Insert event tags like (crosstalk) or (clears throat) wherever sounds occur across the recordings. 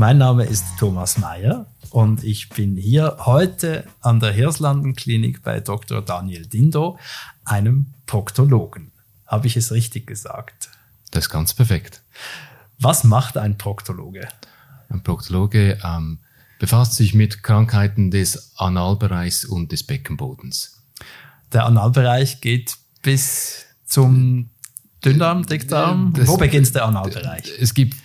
Mein Name ist Thomas Mayer und ich bin hier heute an der Hirslanden Klinik bei Dr. Daniel Dindo, einem Proktologen. Habe ich es richtig gesagt? Das ist ganz perfekt. Was macht ein Proktologe? Ein Proktologe ähm, befasst sich mit Krankheiten des Analbereichs und des Beckenbodens. Der Analbereich geht bis zum Dünndarm, Dickdarm. Das, Wo beginnt der Analbereich? Es gibt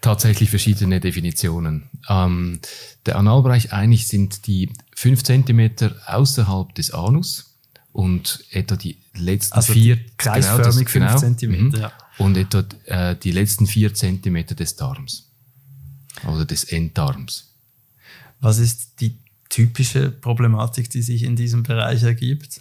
tatsächlich verschiedene Definitionen. Ähm, der Analbereich eigentlich sind die fünf Zentimeter außerhalb des Anus und etwa die letzten also vier kreisförmig genau, fünf Zentimeter. Mhm, ja. Und etwa äh, die letzten vier Zentimeter des Darms oder des Enddarms. Was ist die typische Problematik, die sich in diesem Bereich ergibt?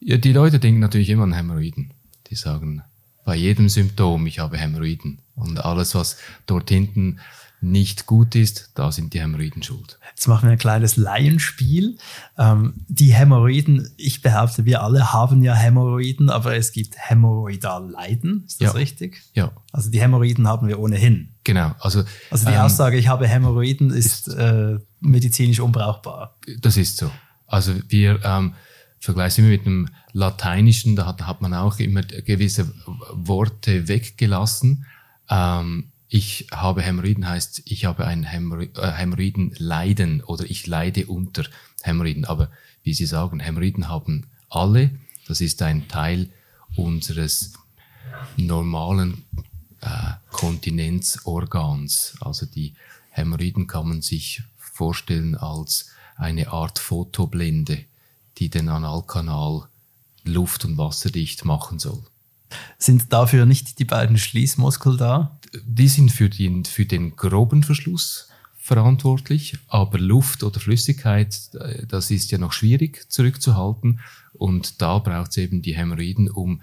Ja, die Leute denken natürlich immer an Hämorrhoiden. Die sagen bei jedem Symptom, ich habe Hämorrhoiden. Und alles, was dort hinten nicht gut ist, da sind die Hämorrhoiden schuld. Jetzt machen wir ein kleines Laienspiel. Ähm, die Hämorrhoiden, ich behaupte, wir alle haben ja Hämorrhoiden, aber es gibt Hämorrhoidalleiden. Ist das ja. richtig? Ja. Also die Hämorrhoiden haben wir ohnehin. Genau. Also, also die ähm, Aussage, ich habe Hämorrhoiden, ist, ist äh, medizinisch unbrauchbar. Das ist so. Also wir ähm, vergleichen mit dem Lateinischen, da hat, hat man auch immer gewisse Worte weggelassen. Ähm, ich habe Hämorrhoiden heißt, ich habe ein äh, Hämorrhoidenleiden oder ich leide unter Hämorrhoiden. Aber wie Sie sagen, Hämorrhoiden haben alle. Das ist ein Teil unseres normalen äh, Kontinenzorgans. Also die Hämorrhoiden kann man sich vorstellen als eine Art Fotoblende, die den Analkanal luft- und wasserdicht machen soll. Sind dafür nicht die beiden Schließmuskel da? Die sind für den, für den groben Verschluss verantwortlich, aber Luft oder Flüssigkeit, äh, das ist ja noch schwierig zurückzuhalten und da braucht es eben die Hämorrhoiden, um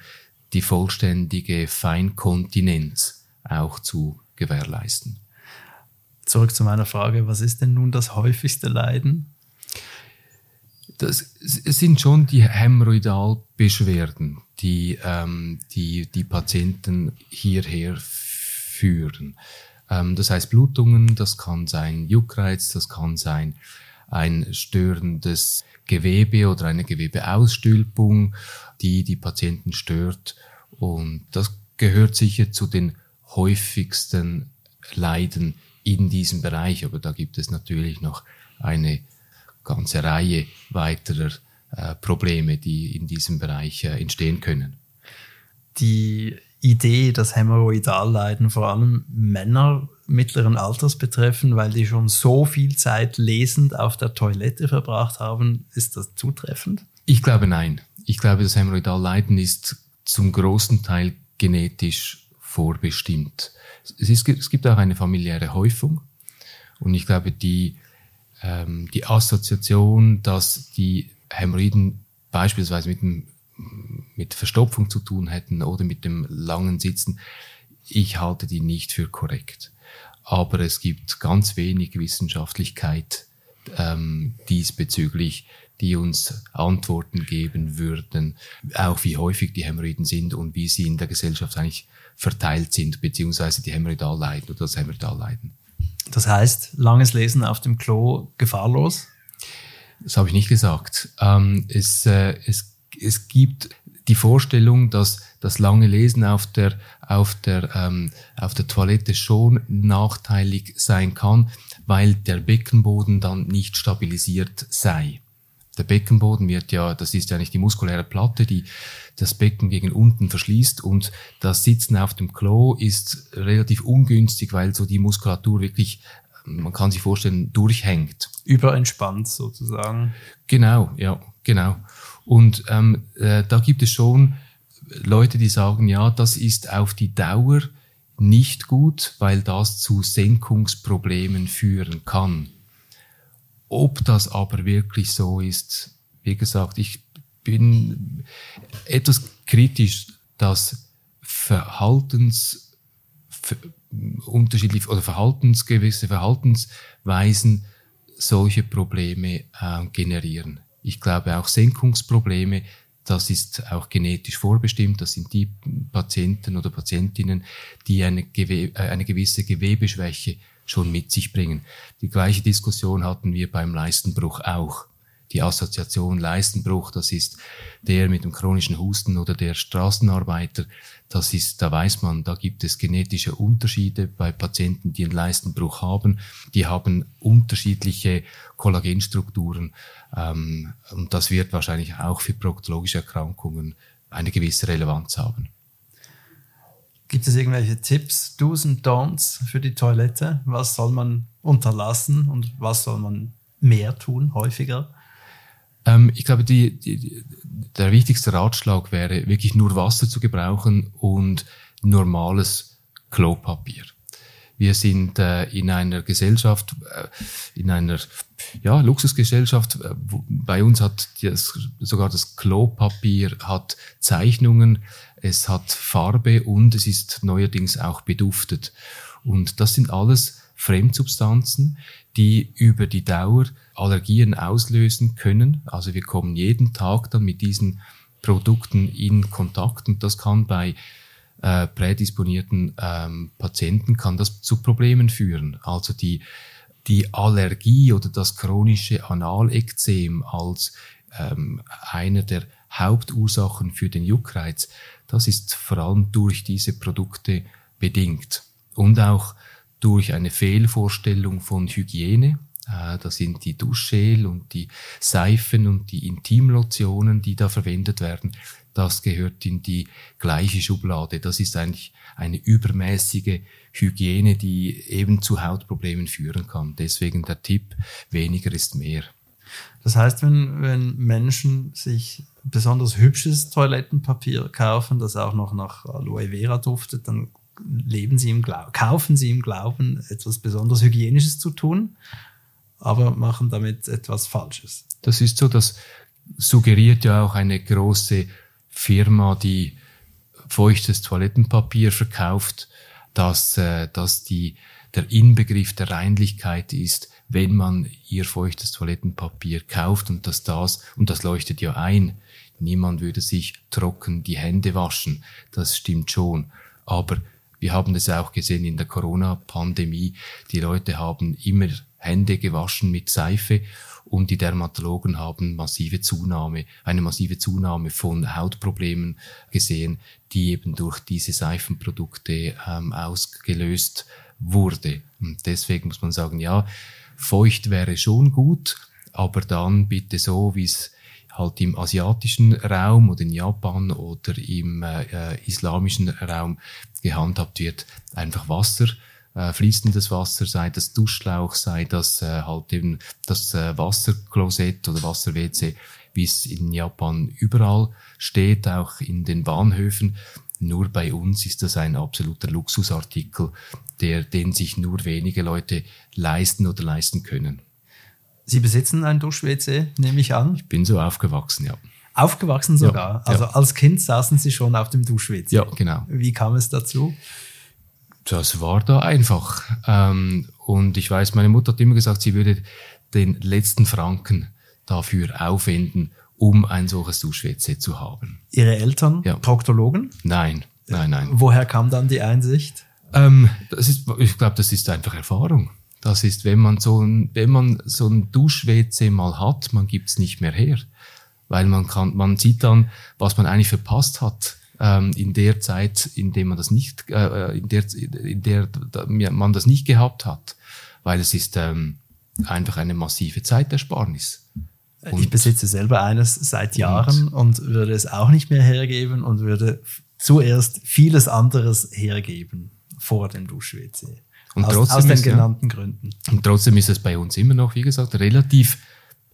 die vollständige Feinkontinenz auch zu gewährleisten. Zurück zu meiner Frage, was ist denn nun das häufigste Leiden? Das sind schon die Hämorrhoidalbeschwerden, die, ähm, die die Patienten hierher führen. Ähm, das heißt Blutungen, das kann sein Juckreiz, das kann sein ein störendes Gewebe oder eine Gewebeausstülpung, die die Patienten stört. Und das gehört sicher zu den häufigsten Leiden in diesem Bereich. Aber da gibt es natürlich noch eine ganze Reihe weiterer äh, Probleme, die in diesem Bereich äh, entstehen können. Die Idee, dass Hämorrhoidalleiden vor allem Männer mittleren Alters betreffen, weil die schon so viel Zeit lesend auf der Toilette verbracht haben, ist das zutreffend? Ich glaube nein. Ich glaube, das Hämorrhoidalleiden ist zum großen Teil genetisch vorbestimmt. Es, ist, es gibt auch eine familiäre Häufung und ich glaube, die ähm, die Assoziation, dass die Hämorrhoiden beispielsweise mit, dem, mit Verstopfung zu tun hätten oder mit dem langen Sitzen, ich halte die nicht für korrekt. Aber es gibt ganz wenig Wissenschaftlichkeit ähm, diesbezüglich, die uns Antworten geben würden, auch wie häufig die Hämorrhoiden sind und wie sie in der Gesellschaft eigentlich verteilt sind, beziehungsweise die Hämorrhoidalleiden oder das Hämorrhoidalleiden. Das heißt, langes Lesen auf dem Klo gefahrlos? Das habe ich nicht gesagt. Ähm, es, äh, es, es gibt die Vorstellung, dass das lange Lesen auf der, auf der, ähm, auf der Toilette schon nachteilig sein kann, weil der Beckenboden dann nicht stabilisiert sei. Der Beckenboden wird ja, das ist ja nicht die muskuläre Platte, die das Becken gegen unten verschließt und das Sitzen auf dem Klo ist relativ ungünstig, weil so die Muskulatur wirklich, man kann sich vorstellen, durchhängt. Überentspannt sozusagen. Genau, ja, genau. Und ähm, äh, da gibt es schon Leute, die sagen, ja, das ist auf die Dauer nicht gut, weil das zu Senkungsproblemen führen kann. Ob das aber wirklich so ist, wie gesagt, ich bin etwas kritisch, dass Verhaltens, unterschiedliche oder Verhaltens, gewisse Verhaltensweisen solche Probleme äh, generieren. Ich glaube auch Senkungsprobleme, das ist auch genetisch vorbestimmt. Das sind die Patienten oder Patientinnen, die eine, Gewe äh, eine gewisse Gewebeschwäche schon mit sich bringen. Die gleiche Diskussion hatten wir beim Leistenbruch auch die Assoziation Leistenbruch, das ist der mit dem chronischen Husten oder der Straßenarbeiter, das ist, da weiß man, da gibt es genetische Unterschiede bei Patienten, die einen Leistenbruch haben. Die haben unterschiedliche Kollagenstrukturen ähm, und das wird wahrscheinlich auch für proktologische Erkrankungen eine gewisse Relevanz haben. Gibt es irgendwelche Tipps, Do's und Don'ts für die Toilette? Was soll man unterlassen und was soll man mehr tun, häufiger? Ähm, ich glaube, die, die, der wichtigste Ratschlag wäre, wirklich nur Wasser zu gebrauchen und normales Klopapier. Wir sind äh, in einer Gesellschaft, äh, in einer ja, Luxusgesellschaft. Äh, bei uns hat das, sogar das Klopapier hat Zeichnungen, es hat Farbe und es ist neuerdings auch beduftet. Und das sind alles Fremdsubstanzen, die über die Dauer Allergien auslösen können. Also wir kommen jeden Tag dann mit diesen Produkten in Kontakt und das kann bei äh, prädisponierten ähm, Patienten kann das zu Problemen führen. Also die, die Allergie oder das chronische Analekzem als ähm, einer der Hauptursachen für den Juckreiz, das ist vor allem durch diese Produkte bedingt. Und auch durch eine Fehlvorstellung von Hygiene. Äh, das sind die Duschgel und die Seifen und die Intimlotionen, die da verwendet werden. Das gehört in die gleiche Schublade. Das ist eigentlich eine übermäßige Hygiene, die eben zu Hautproblemen führen kann. Deswegen der Tipp, weniger ist mehr. Das heißt, wenn, wenn Menschen sich besonders hübsches Toilettenpapier kaufen, das auch noch nach Aloe Vera duftet, dann leben sie im Glauben, kaufen sie im Glauben, etwas besonders Hygienisches zu tun, aber machen damit etwas Falsches. Das ist so, das suggeriert ja auch eine große Firma, die feuchtes Toilettenpapier verkauft, dass, äh, dass die, der Inbegriff der Reinlichkeit ist, wenn man ihr feuchtes Toilettenpapier kauft und dass das, und das leuchtet ja ein, niemand würde sich trocken die Hände waschen, das stimmt schon. Aber wir haben das auch gesehen in der Corona-Pandemie. Die Leute haben immer Hände gewaschen mit Seife und die Dermatologen haben massive Zunahme, eine massive Zunahme von Hautproblemen gesehen, die eben durch diese Seifenprodukte ähm, ausgelöst wurde. Und deswegen muss man sagen, ja, feucht wäre schon gut, aber dann bitte so, wie es halt im asiatischen Raum oder in Japan oder im äh, äh, islamischen Raum gehandhabt wird, einfach Wasser, äh, fließendes Wasser, sei das Duschschlauch, sei das äh, halt eben das äh, Wasserklosett oder Wasser-WC, wie es in Japan überall steht, auch in den Bahnhöfen. Nur bei uns ist das ein absoluter Luxusartikel, der, den sich nur wenige Leute leisten oder leisten können. Sie besitzen ein Dusch-WC, nehme ich an. Ich bin so aufgewachsen, ja. Aufgewachsen sogar? Ja, also ja. als Kind saßen Sie schon auf dem Dusch-WC? Ja, genau. Wie kam es dazu? Das war da einfach. Ähm, und ich weiß, meine Mutter hat immer gesagt, sie würde den letzten Franken dafür aufwenden, um ein solches Dusch-WC zu haben. Ihre Eltern ja. Proktologen? Nein, nein, nein. Woher kam dann die Einsicht? Ähm, das ist, ich glaube, das ist einfach Erfahrung. Das ist, wenn man so ein, wenn man so ein Dusch-WC mal hat, man gibt's nicht mehr her. Weil man kann, man sieht dann, was man eigentlich verpasst hat ähm, in der Zeit, in der man das nicht, äh, in der, in der man das nicht gehabt hat. Weil es ist ähm, einfach eine massive Zeitersparnis. Und ich besitze selber eines seit Jahren und, und würde es auch nicht mehr hergeben und würde zuerst vieles anderes hergeben vor dem Dusch-WC. Und aus, trotzdem aus den ist, genannten ja, Gründen. Und trotzdem ist es bei uns immer noch, wie gesagt, relativ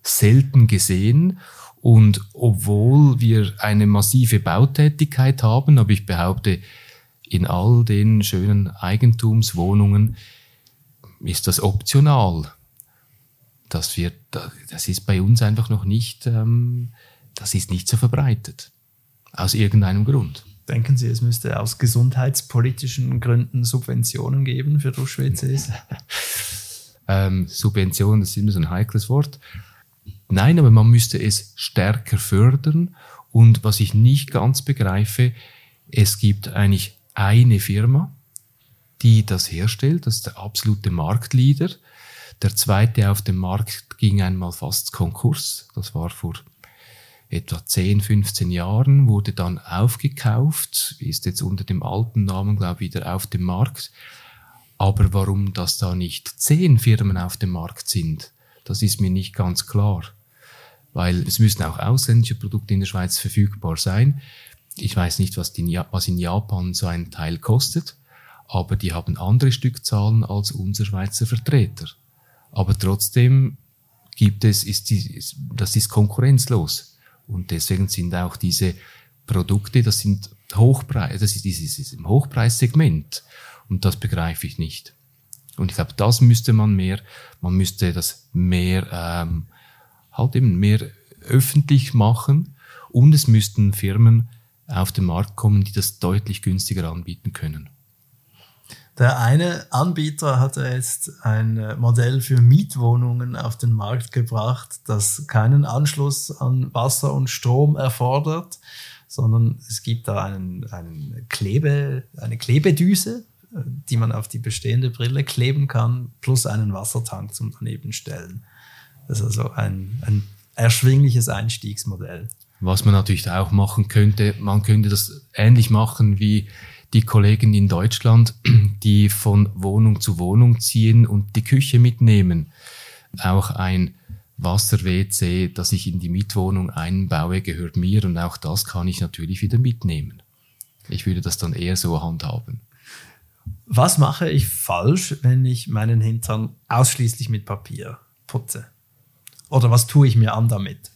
selten gesehen. Und obwohl wir eine massive Bautätigkeit haben, aber ich behaupte, in all den schönen Eigentumswohnungen ist das optional. Das wird, das ist bei uns einfach noch nicht, ähm, das ist nicht so verbreitet. Aus irgendeinem Grund. Denken Sie, es müsste aus gesundheitspolitischen Gründen Subventionen geben für Dusch-WCs? (laughs) ähm, Subventionen, das ist immer so ein heikles Wort. Nein, aber man müsste es stärker fördern. Und was ich nicht ganz begreife, es gibt eigentlich eine Firma, die das herstellt, das ist der absolute Marktleader. Der zweite auf dem Markt ging einmal fast Konkurs, das war vor etwa 10, 15 Jahren, wurde dann aufgekauft, ist jetzt unter dem alten Namen, glaube ich, wieder auf dem Markt. Aber warum das da nicht zehn Firmen auf dem Markt sind, das ist mir nicht ganz klar. Weil es müssen auch ausländische Produkte in der Schweiz verfügbar sein. Ich weiß nicht, was, die, was in Japan so ein Teil kostet, aber die haben andere Stückzahlen als unser Schweizer Vertreter. Aber trotzdem gibt es, ist die, das ist konkurrenzlos. Und deswegen sind auch diese Produkte, das sind Hochpreis, das ist dieses im Hochpreissegment. Und das begreife ich nicht. Und ich glaube, das müsste man mehr, man müsste das mehr, ähm, halt eben mehr öffentlich machen. Und es müssten Firmen auf den Markt kommen, die das deutlich günstiger anbieten können. Der eine Anbieter hat jetzt ein Modell für Mietwohnungen auf den Markt gebracht, das keinen Anschluss an Wasser und Strom erfordert, sondern es gibt da einen, einen Klebe, eine Klebedüse, die man auf die bestehende Brille kleben kann, plus einen Wassertank zum daneben stellen. Das ist also ein, ein erschwingliches Einstiegsmodell. Was man natürlich auch machen könnte, man könnte das ähnlich machen wie die Kollegen in Deutschland, (clears throat) die von Wohnung zu Wohnung ziehen und die Küche mitnehmen. Auch ein Wasser-WC, das ich in die Mietwohnung einbaue, gehört mir und auch das kann ich natürlich wieder mitnehmen. Ich würde das dann eher so handhaben. Was mache ich falsch, wenn ich meinen Hintern ausschließlich mit Papier putze? Oder was tue ich mir an damit?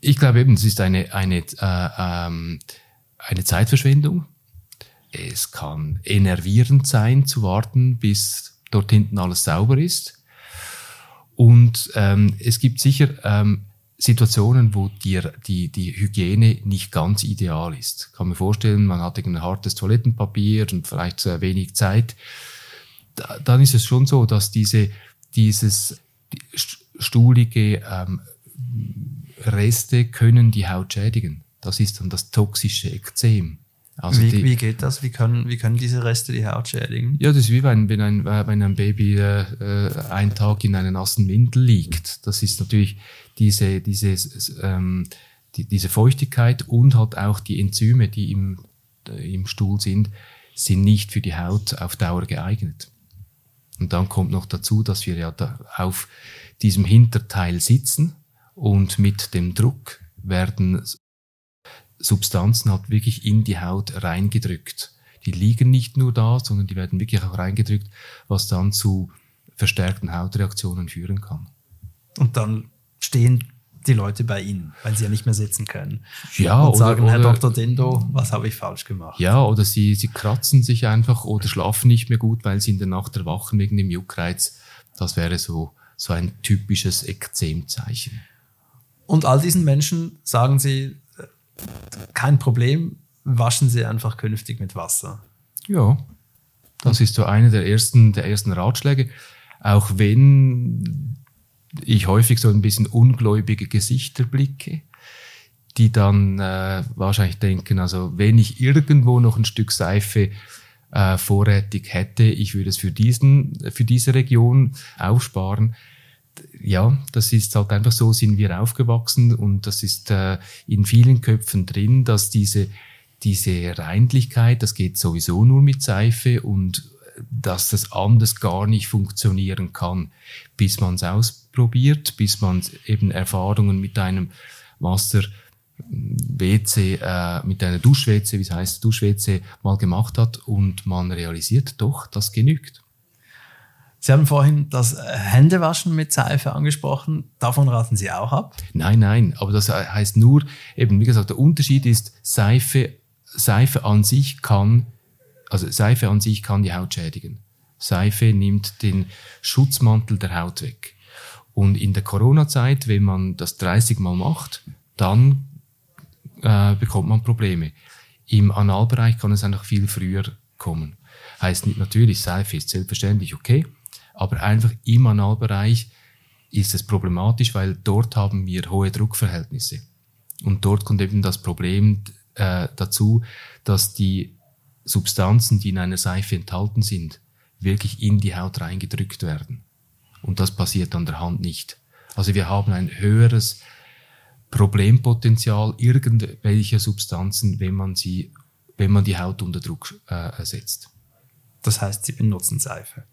Ich glaube eben, es ist eine, eine äh, ähm, eine Zeitverschwendung. Es kann enervierend sein zu warten, bis dort hinten alles sauber ist. Und ähm, es gibt sicher ähm, Situationen, wo die, die, die Hygiene nicht ganz ideal ist. Kann mir vorstellen, man hat ein hartes Toilettenpapier und vielleicht äh, wenig Zeit. Da, dann ist es schon so, dass diese, dieses die stuhlige ähm, Reste können die Haut schädigen. Das ist dann das toxische Ekzem. Also wie, die, wie geht das? Wie können, wie können diese Reste die Haut schädigen? Ja, das ist wie wenn, wenn, ein, wenn ein Baby äh, äh einen Tag in einer nassen Windel liegt. Das ist natürlich diese, diese, ähm, die, diese Feuchtigkeit und halt auch die Enzyme, die im, äh, im Stuhl sind, sind nicht für die Haut auf Dauer geeignet. Und dann kommt noch dazu, dass wir ja da auf diesem Hinterteil sitzen und mit dem Druck werden Substanzen halt wirklich in die Haut reingedrückt. Die liegen nicht nur da, sondern die werden wirklich auch reingedrückt, was dann zu verstärkten Hautreaktionen führen kann. Und dann stehen die Leute bei Ihnen, weil sie ja nicht mehr sitzen können. Ja, und sagen, oder, Herr Dr. Dindo, was habe ich falsch gemacht? Ja, oder sie, sie kratzen sich einfach oder schlafen nicht mehr gut, weil sie in der Nacht erwachen wegen dem Juckreiz. Das wäre so, so ein typisches Ekzemzeichen. Und all diesen Menschen sagen Sie, kein Problem, waschen Sie einfach künftig mit Wasser. Ja, das ist so einer der ersten, der ersten Ratschläge. Auch wenn ich häufig so ein bisschen ungläubige Gesichter blicke, die dann äh, wahrscheinlich denken, also wenn ich irgendwo noch ein Stück Seife äh, vorrätig hätte, ich würde es für diesen, für diese Region aufsparen. Ja, das ist halt einfach so, sind wir aufgewachsen und das ist äh, in vielen Köpfen drin, dass diese, diese Reinlichkeit, das geht sowieso nur mit Seife und dass das anders gar nicht funktionieren kann, bis man es ausprobiert, bis man eben Erfahrungen mit einem Wasser WC, äh, mit einer Dusch-WC, wie es heißt, Dusch-WC mal gemacht hat und man realisiert, doch, das genügt. Sie haben vorhin das Händewaschen mit Seife angesprochen. Davon raten Sie auch ab? Nein, nein. Aber das heißt nur, eben, wie gesagt, der Unterschied ist Seife Seife an sich kann, also Seife an sich kann die Haut schädigen. Seife nimmt den Schutzmantel der Haut weg. Und in der Corona-Zeit, wenn man das 30 Mal macht, dann äh, bekommt man Probleme. Im Analbereich kann es einfach viel früher kommen. Heißt nicht natürlich, Seife ist selbstverständlich okay, aber einfach im Analbereich ist es problematisch, weil dort haben wir hohe Druckverhältnisse. Und dort kommt eben das Problem äh, dazu, dass die Substanzen, die in einer Seife enthalten sind, wirklich in die Haut reingedrückt werden. Und das passiert an der Hand nicht. Also wir haben ein höheres Problempotenzial irgendwelcher Substanzen, wenn man sie, wenn man die Haut unter Druck äh, setzt. Das heißt, Sie benutzen Seife.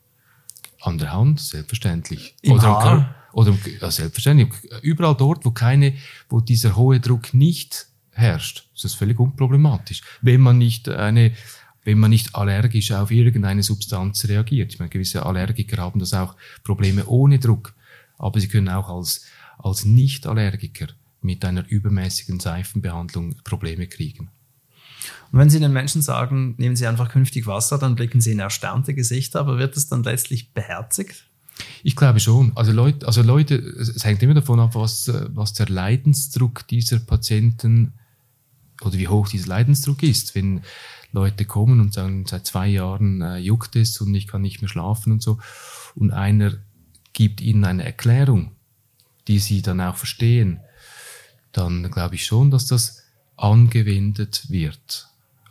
An der Hand, selbstverständlich. Im oder Haar? Im, oder ja, selbstverständlich. Überall dort, wo keine, wo dieser hohe Druck nicht herrscht, ist das völlig unproblematisch. Wenn man nicht eine, wenn man nicht allergisch auf irgendeine Substanz reagiert. Ich meine, gewisse Allergiker haben das auch Probleme ohne Druck. Aber sie können auch als, als Nicht-Allergiker mit einer übermäßigen Seifenbehandlung Probleme kriegen. Und wenn Sie den Menschen sagen, nehmen Sie einfach künftig Wasser, dann blicken Sie in erstaunte Gesichter, aber wird es dann letztlich beherzigt? Ich glaube schon. Also Leute, also Leute, es hängt immer davon ab, was, was der Leidensdruck dieser Patienten oder wie hoch dieser Leidensdruck ist. Wenn Leute kommen und sagen, seit zwei Jahren äh, juckt es und ich kann nicht mehr schlafen und so, und einer gibt ihnen eine Erklärung, die sie dann auch verstehen, dann glaube ich schon, dass das angewendet wird.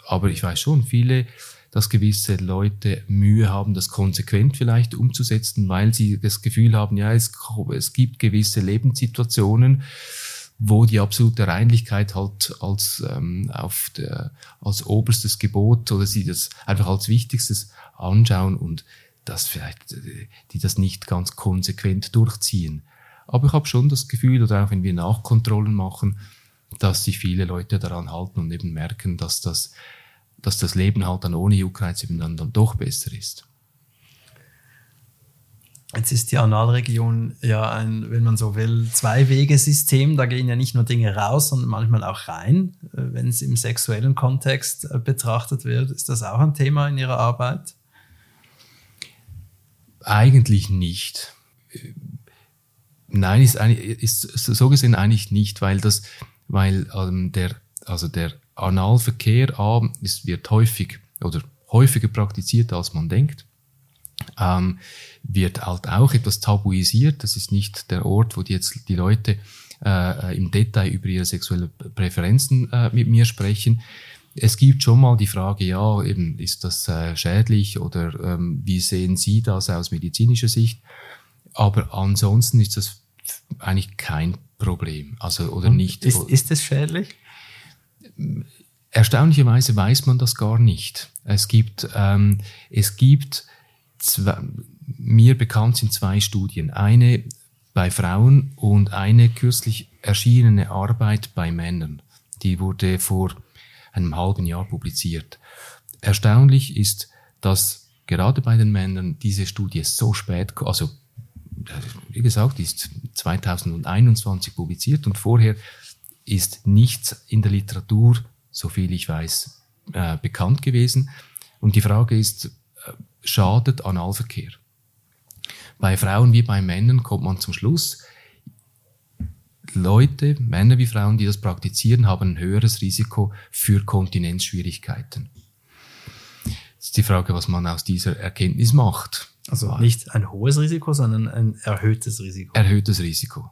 Aber ich weiß schon, viele, dass gewisse Leute Mühe haben, das konsequent vielleicht umzusetzen, weil sie das Gefühl haben, ja, es, es gibt gewisse Lebenssituationen, wo die absolute Reinlichkeit halt als, ähm, auf der, als oberstes Gebot oder sie das einfach als wichtigstes anschauen und das vielleicht, äh, die das nicht ganz konsequent durchziehen. Aber ich habe schon das Gefühl, oder auch wenn wir Nachkontrollen machen, dass sich viele Leute daran halten und eben merken, dass das, dass das Leben halt dann ohne Juckreiz eben dann, dann doch besser ist. Jetzt ist die Analregion ja ein, wenn man so will, Zwei-Wege-System. Da gehen ja nicht nur Dinge raus, sondern manchmal auch rein. Äh, Wenn es im sexuellen Kontext äh, betrachtet wird, ist das auch ein Thema in Ihrer Arbeit? Eigentlich nicht. Nein, ist, ist so gesehen eigentlich nicht, weil das, weil ähm, der, also der Analverkehr A, es wird häufig oder häufiger praktiziert, als man denkt. Ähm, wird halt auch etwas tabuisiert. Das ist nicht der Ort, wo die jetzt die Leute äh, im Detail über ihre sexuelle Präferenzen äh, mit mir sprechen. Es gibt schon mal die Frage, ja, eben, ist das äh, schädlich oder ähm, wie sehen Sie das aus medizinischer Sicht? Aber ansonsten ist das eigentlich kein Problem. Also, oder nicht. Ist, ist es schädlich? Erstaunlicherweise weiß man das gar nicht. Es gibt, ähm, es gibt zwei, mir bekannt sind zwei Studien. Eine bei Frauen und eine kürzlich erschienene Arbeit bei Männern. Die wurde vor einem halben Jahr publiziert. Erstaunlich ist, dass gerade bei den Männern diese Studie so spät, also wie gesagt, ist 2021 publiziert und vorher ist nichts in der Literatur, so viel ich weiß, äh, bekannt gewesen. Und die Frage ist, äh, schadet Analverkehr? Bei Frauen wie bei Männern kommt man zum Schluss, Leute, Männer wie Frauen, die das praktizieren, haben ein höheres Risiko für Kontinenzschwierigkeiten. Jetzt ist die Frage, was man aus dieser Erkenntnis macht. Also nicht ein hohes Risiko, sondern ein erhöhtes Risiko. Erhöhtes Risiko.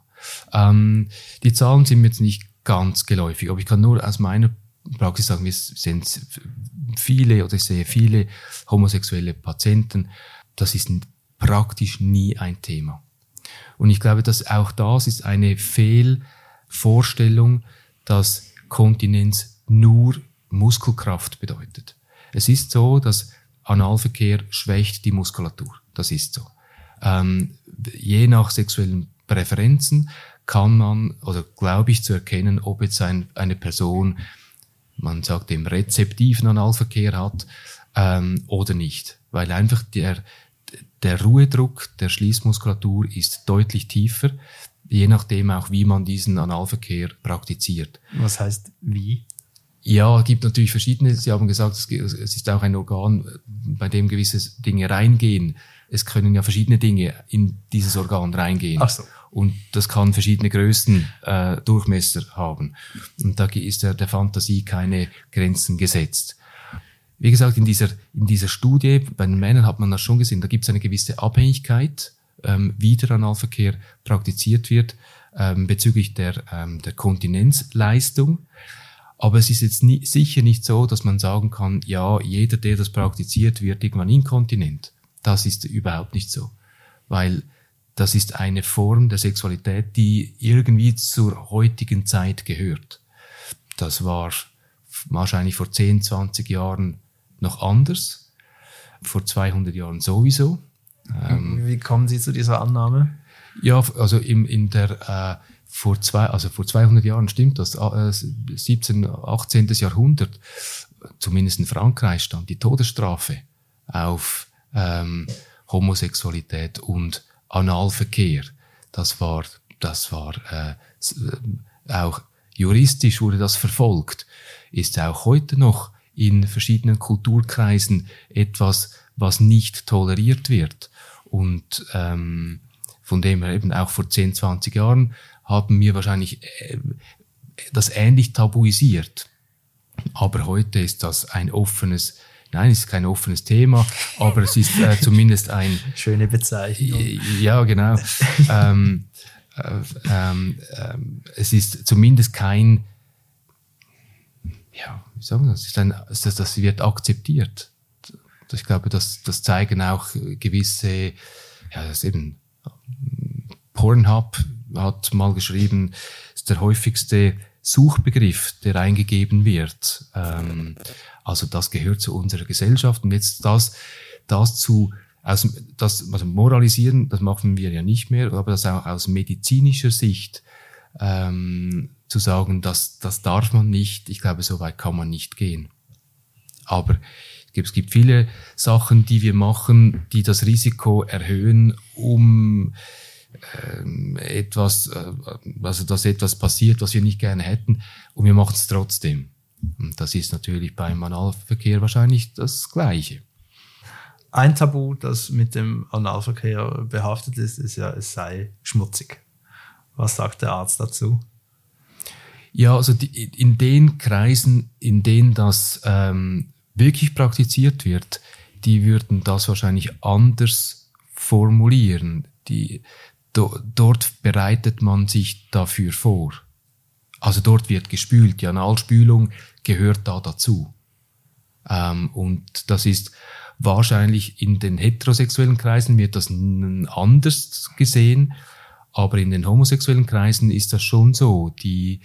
Ähm, die Zahlen sind mir jetzt nicht ganz geläufig, aber ich kann nur aus meiner Praxis sagen, wir sind viele oder ich sehe viele homosexuelle Patienten. Das ist praktisch nie ein Thema. Und ich glaube, dass auch das ist eine Fehlvorstellung, dass Kontinenz nur Muskelkraft bedeutet. Es ist so, dass Analverkehr schwächt die Muskulatur. Das ist so. Ähm, je nach sexuellen Präferenzen kann man, oder glaube ich zu erkennen, ob jetzt ein, eine Person, man sagt dem rezeptiven Analverkehr hat ähm, oder nicht. Weil einfach der, der Ruhedruck der Schließmuskulatur ist deutlich tiefer, je nachdem auch, wie man diesen Analverkehr praktiziert. Was heißt wie? Ja, es gibt natürlich verschiedene. Sie haben gesagt, es ist auch ein Organ, bei dem gewisse Dinge reingehen. Es können ja verschiedene Dinge in dieses Organ reingehen. Ach so. Und das kann verschiedene Größen, äh, Durchmesser haben. Und da ist der, der Fantasie keine Grenzen gesetzt. Wie gesagt, in dieser, in dieser Studie bei den Männern hat man das schon gesehen, da gibt es eine gewisse Abhängigkeit, ähm, wie der Analverkehr praktiziert wird, ähm, bezüglich der, ähm, der Kontinenzleistung. Aber es ist jetzt nie, sicher nicht so, dass man sagen kann, ja, jeder, der das praktiziert, wird irgendwann inkontinent. Das ist überhaupt nicht so. Weil das ist eine Form der Sexualität, die irgendwie zur heutigen Zeit gehört. Das war wahrscheinlich vor 10, 20 Jahren noch anders, vor 200 Jahren sowieso. Ähm, Wie kommen Sie zu dieser Annahme? Ja, also in, in der äh, vor zwei, also vor 200 Jahren stimmt das, äh, 17, 18. Jahrhundert, zumindest in Frankreich stand die Todesstrafe auf ähm, Homosexualität und Analverkehr. Das war, das war äh, äh, auch juristisch wurde das verfolgt, ist auch heute noch in verschiedenen Kulturkreisen etwas, was nicht toleriert wird. Und ähm, von dem her eben auch vor 10, 20 Jahren haben wir wahrscheinlich äh, das ähnlich tabuisiert. Aber heute ist das ein offenes, nein, es ist kein offenes Thema, aber es ist äh, zumindest ein... (laughs) Schöne Bezeichnung. Ja, genau. ähm, äh, ähm, äh, es ist zumindest kein, ja, wie sagen wir das, ist ein, das, das wird akzeptiert. Ich glaube, das, das zeigen auch gewisse, ja, das eben Pornhub hat mal geschrieben, ist der häufigste Suchbegriff, der eingegeben wird. Ähm, also das gehört zu unserer Gesellschaft und jetzt das, das zu aus, das, also moralisieren, das machen wir ja nicht mehr, aber das auch aus medizinischer Sicht ähm, zu sagen, das, das darf man nicht, ich glaube, so weit kann man nicht gehen. Aber es gibt, es gibt viele Sachen, die wir machen, die das Risiko erhöhen, um ähm, etwas, äh, also dass etwas passiert, was wir nicht gerne hätten, und wir machen es trotzdem. Und das ist natürlich beim Analverkehr wahrscheinlich das Gleiche. Ein Tabu, das mit dem Analverkehr behaftet ist, ist ja, es sei schmutzig. Was sagt der Arzt dazu? Ja, also die, in den Kreisen, in denen das ähm, wirklich praktiziert wird, die würden das wahrscheinlich anders formulieren. Die, do, dort bereitet man sich dafür vor. Also dort wird gespült. Die Analspülung gehört da dazu. Ähm, und das ist wahrscheinlich in den heterosexuellen Kreisen wird das anders gesehen, aber in den homosexuellen Kreisen ist das schon so. Die,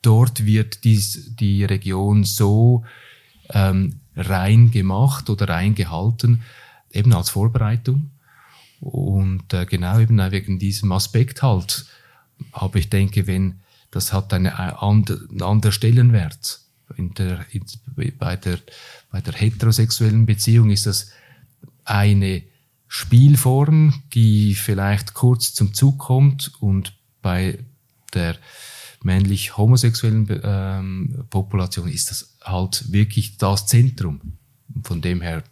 dort wird dies, die Region so ähm, rein gemacht oder rein gehalten, eben als Vorbereitung. Und äh, genau eben wegen diesem Aspekt halt. Aber ich denke, wenn das hat eine, eine einen anderen Stellenwert. In der, in, bei, der, bei der heterosexuellen Beziehung ist das eine Spielform, die vielleicht kurz zum Zug kommt und bei der männlich homosexuellen ähm, Population ist das halt wirklich das Zentrum. Von dem her,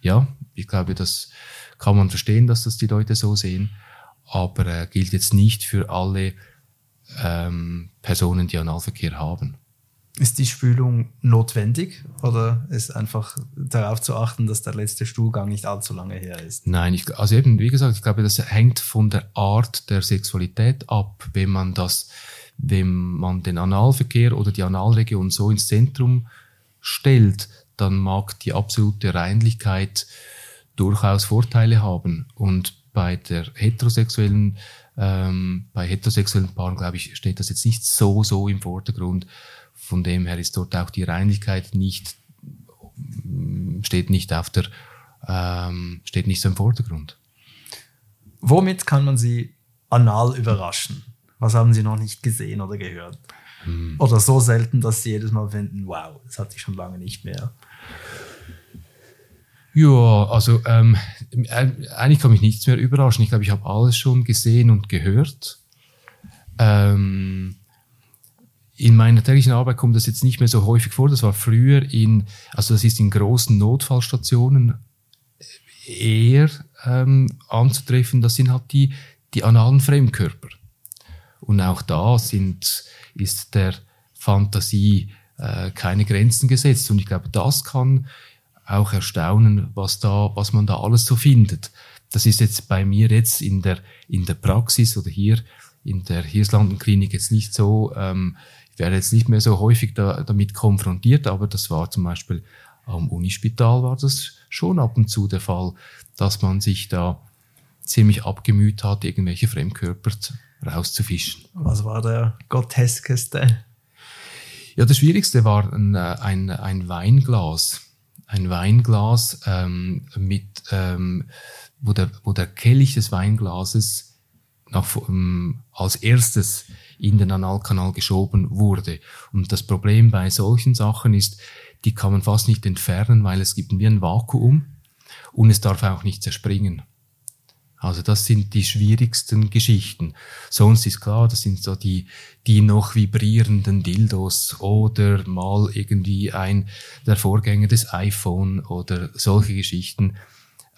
ja, ich glaube, das kann man verstehen, dass das die Leute so sehen, aber äh, gilt jetzt nicht für alle ähm, Personen, die Analverkehr haben. Ist die Spülung notwendig oder ist einfach darauf zu achten, dass der letzte Stuhlgang nicht allzu lange her ist? Nein, ich, also eben, wie gesagt, ich glaube, das hängt von der Art der Sexualität ab. Wenn man das wenn man den Analverkehr oder die Analregion so ins Zentrum stellt, dann mag die absolute Reinlichkeit durchaus Vorteile haben. Und bei der heterosexuellen, ähm, bei heterosexuellen Paaren, glaube ich, steht das jetzt nicht so, so im Vordergrund. Von dem her ist dort auch die Reinlichkeit nicht, steht nicht auf der, ähm, steht nicht so im Vordergrund. Womit kann man sie anal überraschen? Was haben Sie noch nicht gesehen oder gehört? Hm. Oder so selten, dass Sie jedes Mal finden, wow, das hatte ich schon lange nicht mehr. Ja, also ähm, eigentlich kann mich nichts mehr überraschen. Ich glaube, ich habe alles schon gesehen und gehört. Ähm, in meiner täglichen Arbeit kommt das jetzt nicht mehr so häufig vor. Das war früher in, also das ist in großen Notfallstationen eher ähm, anzutreffen. Das sind halt die, die analen Fremdkörper. Und auch da sind, ist der Fantasie äh, keine Grenzen gesetzt. Und ich glaube, das kann auch erstaunen, was da, was man da alles so findet. Das ist jetzt bei mir jetzt in der, in der Praxis oder hier in der Hirslandenklinik jetzt nicht so, ähm, ich werde jetzt nicht mehr so häufig da, damit konfrontiert, aber das war zum Beispiel am Unispital war das schon ab und zu der Fall, dass man sich da ziemlich abgemüht hat, irgendwelche Fremdkörper rauszufischen. Was war der groteskeste? Ja, das Schwierigste war ein, ein, ein Weinglas. Ein Weinglas ähm, mit, ähm, wo, der, wo der Kelch des Weinglases nach, ähm, als erstes in den Analkanal geschoben wurde. Und das Problem bei solchen Sachen ist, die kann man fast nicht entfernen, weil es gibt wie ein Vakuum und es darf auch nicht zerspringen. Also das sind die schwierigsten Geschichten. Sonst ist klar, das sind so die, die noch vibrierenden Dildos oder mal irgendwie ein, der Vorgänger des iPhone oder solche Geschichten.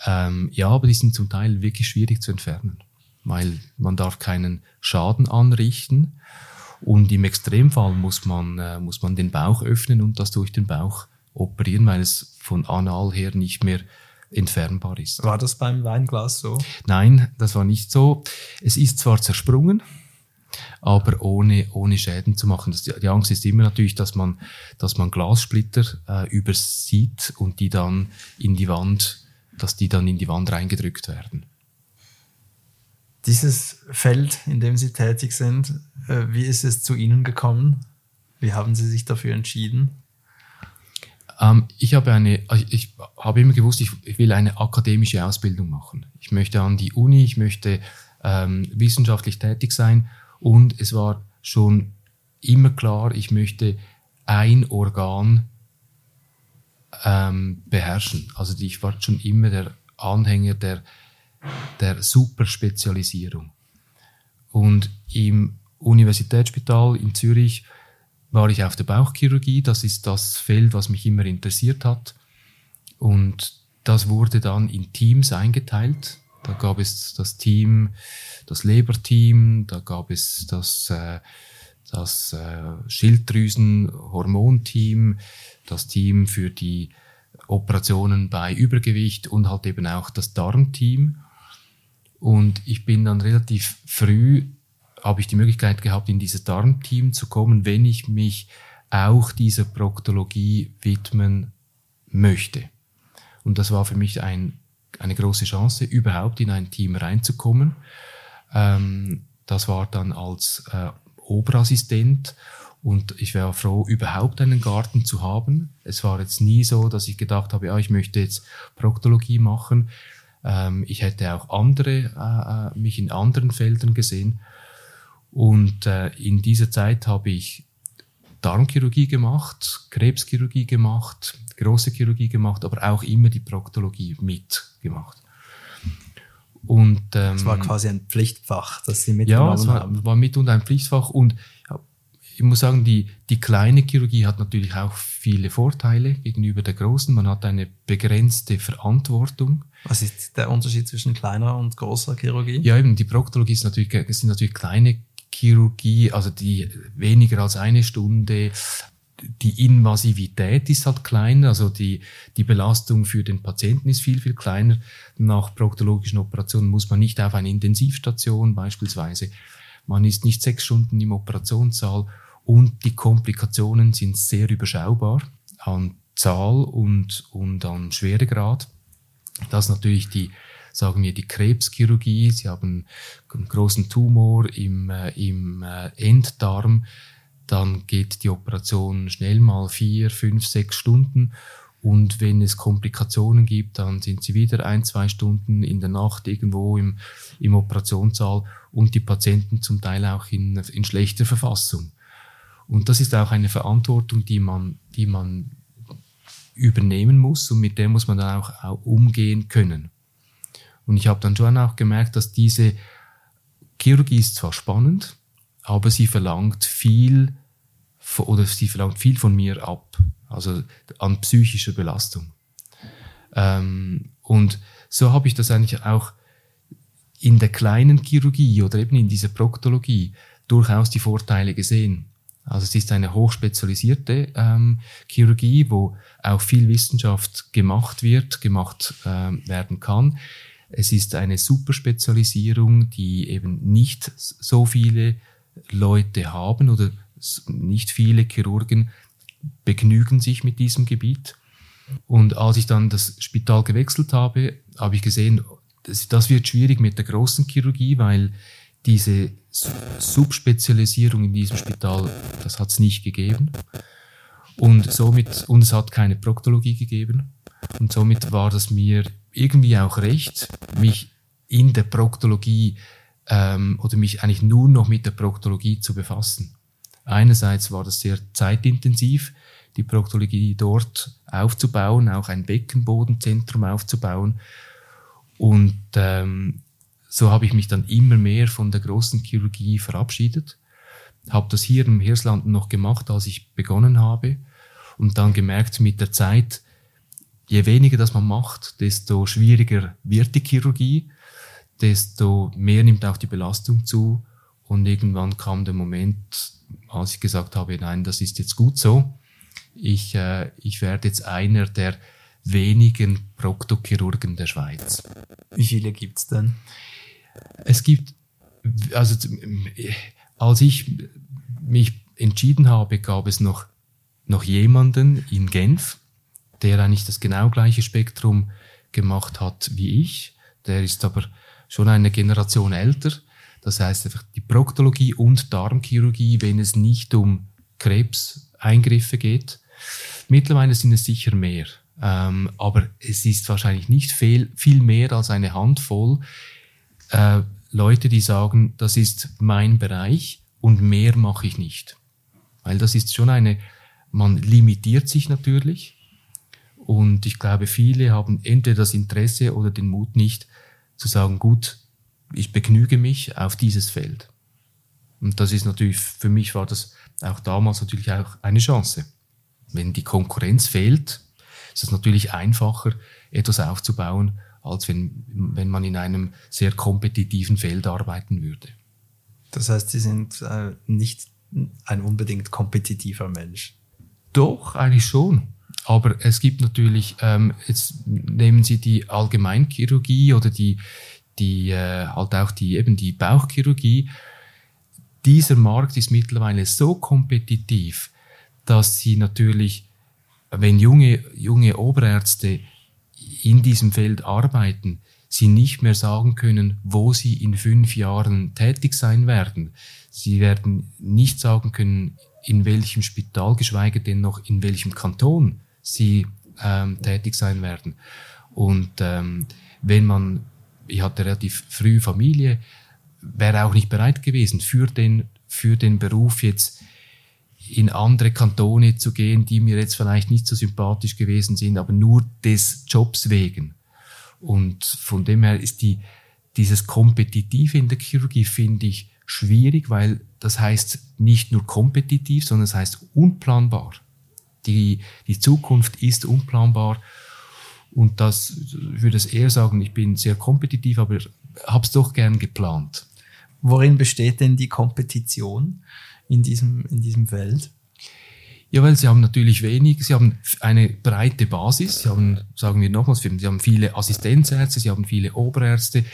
Ähm, ja, aber die sind zum Teil wirklich schwierig zu entfernen, weil man darf keinen Schaden anrichten und im Extremfall muss man, äh, muss man den Bauch öffnen und das durch den Bauch operieren, weil es von anal her nicht mehr entfernbar ist. War das beim Weinglas so? Nein, das war nicht so. Es ist zwar zersprungen, aber ohne, ohne Schäden zu machen. Das, die Angst ist immer natürlich, dass man, dass man Glassplitter äh, übersieht und die dann in die Wand, dass die dann in die Wand reingedrückt werden. Dieses Feld, in dem Sie tätig sind, äh, wie ist es zu Ihnen gekommen? Wie haben Sie sich dafür entschieden? Ähm, ich habe eine, also ich habe immer gewusst, ich, ich, will eine akademische Ausbildung machen. Ich möchte an die Uni, ich möchte ähm, wissenschaftlich tätig sein und es war schon immer klar, ich möchte ein Organ ähm, beherrschen. Also ich war schon immer der Anhänger der, der Superspezialisierung. Und im Universitätsspital in Zürich war ich auf der Bauchchirurgie. Das ist das Feld, was mich immer interessiert hat. Und das wurde dann in Teams eingeteilt. Da gab es das Team, das Leberteam, da gab es das, äh, das äh, Schilddrüsenhormonteam, das Team für die Operationen bei Übergewicht und halt eben auch das Darmteam. Und ich bin dann relativ früh habe ich die Möglichkeit gehabt, in dieses Darmteam zu kommen, wenn ich mich auch dieser Proktologie widmen möchte. Und das war für mich ein, eine große Chance, überhaupt in ein Team reinzukommen. Ähm, das war dann als äh, Oberassistent und ich wäre froh, überhaupt einen Garten zu haben. Es war jetzt nie so, dass ich gedacht habe, ja, ich möchte jetzt Proktologie machen. Ähm, ich hätte auch andere, äh, äh mich in anderen Feldern gesehen. Und äh, in dieser Zeit habe ich Darmchirurgie gemacht, Krebschirurgie gemacht, große Chirurgie gemacht, aber auch immer die Proktologie mitgemacht. Und ähm, es war quasi ein Pflichtfach, das Sie mitgenommen ja, es war, haben. war mit und ein Pflichtfach und ich muss sagen, die, die kleine Chirurgie hat natürlich auch viele Vorteile gegenüber der großen. Man hat eine begrenzte Verantwortung. Was ist der Unterschied zwischen kleiner und großer Chirurgie? Ja, eben die Proktologie ist natürlich, sind natürlich kleine Chirurgie, also die weniger als eine Stunde. Die Invasivität ist halt kleiner, also die, die Belastung für den Patienten ist viel, viel kleiner. Nach proktologischen Operationen muss man nicht auf eine Intensivstation beispielsweise. Man ist nicht sechs Stunden im Operationssaal und die Komplikationen sind sehr überschaubar an Zahl und, und an Schweregrad. Das ist natürlich die sagen wir, die Krebschirurgie. Sie haben einen großen Tumor im, äh, im äh, Enddarm. Dann geht die Operation schnell mal vier, fünf, sechs Stunden. Und wenn es Komplikationen gibt, dann sind sie wieder ein, zwei Stunden in der Nacht irgendwo im, im Operationssaal und die Patienten zum Teil auch in, in schlechter Verfassung. Und das ist auch eine Verantwortung, die man, die man übernehmen muss und mit der muss man dann auch, auch umgehen können. Und ich habe dann schon auch gemerkt, dass diese Chirurgie ist zwar spannend, aber sie verlangt viel oder sie verlangt viel von mir ab, also an psychischer Belastung. Ähm, und so habe ich das eigentlich auch in der kleinen Chirurgie oder eben in dieser Proktologie durchaus die Vorteile gesehen. Also es ist eine hochspezialisierte ähm, Chirurgie, wo auch viel Wissenschaft gemacht wird, gemacht äh, werden kann. Es ist eine Superspezialisierung, die eben nicht so viele Leute haben oder nicht viele Chirurgen begnügen sich mit diesem Gebiet. Und als ich dann das Spital gewechselt habe, habe ich gesehen, das, das wird schwierig mit der großen Chirurgie, weil diese Subspezialisierung in diesem Spital, das hat es nicht gegeben. Und somit, und es hat keine Proktologie gegeben. Und somit war das mir irgendwie auch recht, mich in der Proktologie ähm, oder mich eigentlich nur noch mit der Proktologie zu befassen. Einerseits war das sehr zeitintensiv, die Proktologie dort aufzubauen, auch ein Beckenbodenzentrum aufzubauen. Und ähm, so habe ich mich dann immer mehr von der großen Chirurgie verabschiedet, habe das hier im Hirslanden noch gemacht, als ich begonnen habe und dann gemerkt mit der Zeit, je weniger das man macht, desto schwieriger wird die Chirurgie, desto mehr nimmt auch die Belastung zu und irgendwann kam der Moment, als ich gesagt habe, nein, das ist jetzt gut so. Ich, äh, ich werde jetzt einer der wenigen Proktochirurgen der Schweiz. Wie viele gibt's denn? Es gibt, also als ich mich entschieden habe, gab es noch, noch jemanden in Genf, der eigentlich das genau gleiche Spektrum gemacht hat wie ich. Der ist aber schon eine Generation älter. Das heißt einfach die Proktologie und Darmchirurgie, wenn es nicht um Krebseingriffe geht. Mittlerweile sind es sicher mehr. Ähm, aber es ist wahrscheinlich nicht viel, viel mehr als eine Handvoll, äh, Leute, die sagen, das ist mein Bereich und mehr mache ich nicht. Weil das ist schon eine, man limitiert sich natürlich und ich glaube, viele haben entweder das Interesse oder den Mut nicht zu sagen, gut, ich begnüge mich auf dieses Feld. Und das ist natürlich, für mich war das auch damals natürlich auch eine Chance. Wenn die Konkurrenz fehlt, ist es natürlich einfacher, etwas aufzubauen, als wenn, wenn man in einem sehr kompetitiven Feld arbeiten würde. Das heißt, Sie sind äh, nicht ein unbedingt kompetitiver Mensch. Doch, eigentlich schon. Aber es gibt natürlich, ähm, jetzt nehmen Sie die Allgemeinchirurgie oder die, die äh, halt auch die eben die Bauchchirurgie. Dieser Markt ist mittlerweile so kompetitiv, dass sie natürlich, wenn junge junge Oberärzte in diesem Feld arbeiten, sie nicht mehr sagen können, wo sie in fünf Jahren tätig sein werden. Sie werden nicht sagen können, in welchem Spital, geschweige denn noch in welchem Kanton sie ähm, tätig sein werden. Und ähm, wenn man, ich hatte relativ früh Familie, wäre auch nicht bereit gewesen, für den, für den Beruf jetzt in andere Kantone zu gehen, die mir jetzt vielleicht nicht so sympathisch gewesen sind, aber nur des Jobs wegen. Und von dem her ist die, dieses Kompetitive in der Chirurgie finde ich schwierig, weil das heißt nicht nur kompetitiv, sondern es das heißt unplanbar. Die, die Zukunft ist unplanbar. Und das, ich würde es eher sagen, ich bin sehr kompetitiv, aber habe es doch gern geplant. Worin besteht denn die Kompetition in diesem, in diesem Feld? Ja, weil sie haben natürlich wenig, sie haben eine breite Basis, sie haben, sagen wir nochmals, sie haben viele Assistenzärzte, sie haben viele Oberärzte.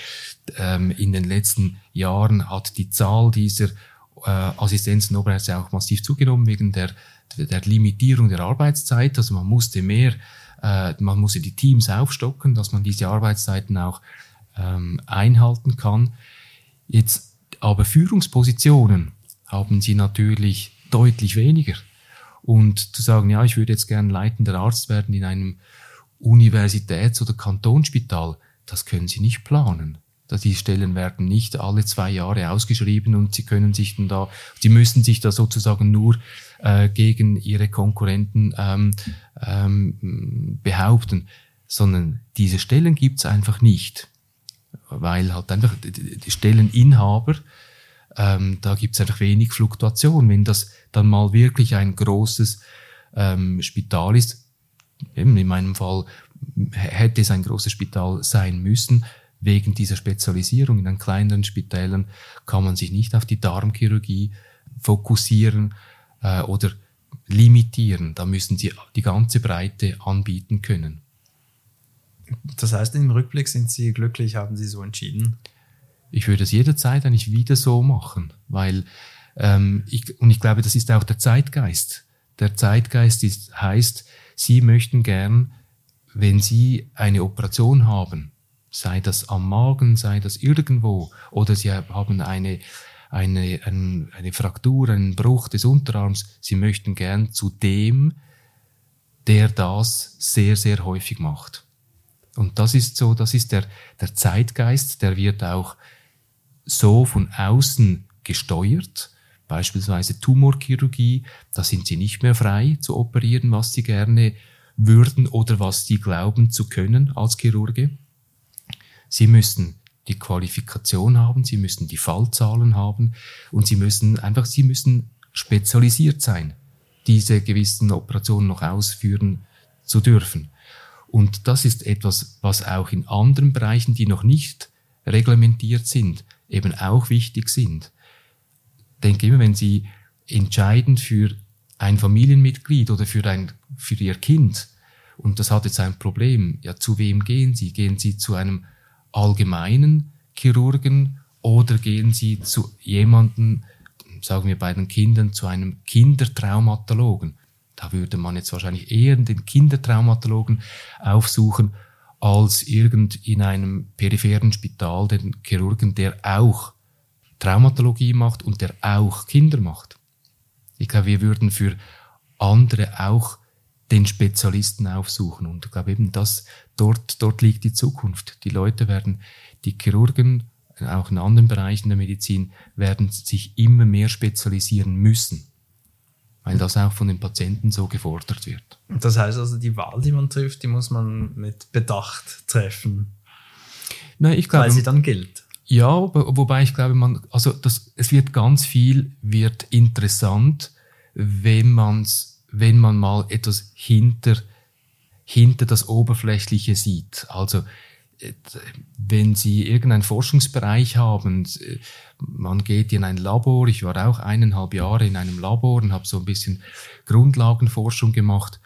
Ähm, in den letzten Jahren hat die Zahl dieser äh, Assistenzen und Oberärzte auch massiv zugenommen wegen der der Limitierung der Arbeitszeit. Also man musste mehr, äh, man musste die Teams aufstocken, dass man diese Arbeitszeiten auch ähm, einhalten kann. Jetzt aber Führungspositionen haben sie natürlich deutlich weniger. Und zu sagen, ja, ich würde jetzt gern leitender Arzt werden in einem Universitäts- oder Kantonsspital, das können sie nicht planen. Die Stellen werden nicht alle zwei Jahre ausgeschrieben und sie können sich dann da, sie müssen sich da sozusagen nur äh, gegen ihre Konkurrenten ähm, ähm, behaupten, sondern diese Stellen gibt's einfach nicht, weil halt einfach die Stelleninhaber ähm, da gibt es einfach wenig Fluktuation. Wenn das dann mal wirklich ein großes ähm, Spital ist, eben in meinem Fall hätte es ein großes Spital sein müssen, wegen dieser Spezialisierung in den kleineren Spitälern kann man sich nicht auf die Darmchirurgie fokussieren äh, oder limitieren. Da müssen sie die ganze Breite anbieten können. Das heißt, im Rückblick sind Sie glücklich, haben Sie so entschieden? Ich würde es jederzeit eigentlich wieder so machen, weil ähm, ich, und ich glaube, das ist auch der Zeitgeist. Der Zeitgeist ist, heißt, Sie möchten gern, wenn Sie eine Operation haben, sei das am Magen, sei das irgendwo, oder Sie haben eine, eine, eine, eine Fraktur, einen Bruch des Unterarms, Sie möchten gern zu dem, der das sehr, sehr häufig macht. Und das ist so, das ist der, der Zeitgeist, der wird auch so von außen gesteuert. Beispielsweise Tumorchirurgie, da sind sie nicht mehr frei zu operieren, was sie gerne würden oder was sie glauben zu können als Chirurge. Sie müssen die Qualifikation haben, sie müssen die Fallzahlen haben und sie müssen einfach, sie müssen spezialisiert sein, diese gewissen Operationen noch ausführen zu dürfen. Und das ist etwas, was auch in anderen Bereichen, die noch nicht reglementiert sind, eben auch wichtig sind. Denke immer, wenn Sie entscheiden für ein Familienmitglied oder für ein, für Ihr Kind, und das hat jetzt ein Problem, ja, zu wem gehen Sie? Gehen Sie zu einem allgemeinen Chirurgen oder gehen Sie zu jemandem, sagen wir bei den Kindern, zu einem Kindertraumatologen? Da würde man jetzt wahrscheinlich eher den Kindertraumatologen aufsuchen, als irgend in einem peripheren Spital den Chirurgen, der auch Traumatologie macht und der auch Kinder macht. Ich glaube, wir würden für andere auch den Spezialisten aufsuchen. Und ich glaube eben, dass dort, dort liegt die Zukunft. Die Leute werden, die Chirurgen, auch in anderen Bereichen der Medizin, werden sich immer mehr spezialisieren müssen weil das auch von den Patienten so gefordert wird. Das heißt also, die Wahl, die man trifft, die muss man mit Bedacht treffen. Nein, ich glaube, weil sie dann gilt. Ja, wobei ich glaube, man, also das, es wird ganz viel, wird interessant, wenn man's, wenn man mal etwas hinter, hinter das Oberflächliche sieht. Also, wenn Sie irgendeinen Forschungsbereich haben, man geht in ein Labor, ich war auch eineinhalb Jahre in einem Labor und habe so ein bisschen Grundlagenforschung gemacht.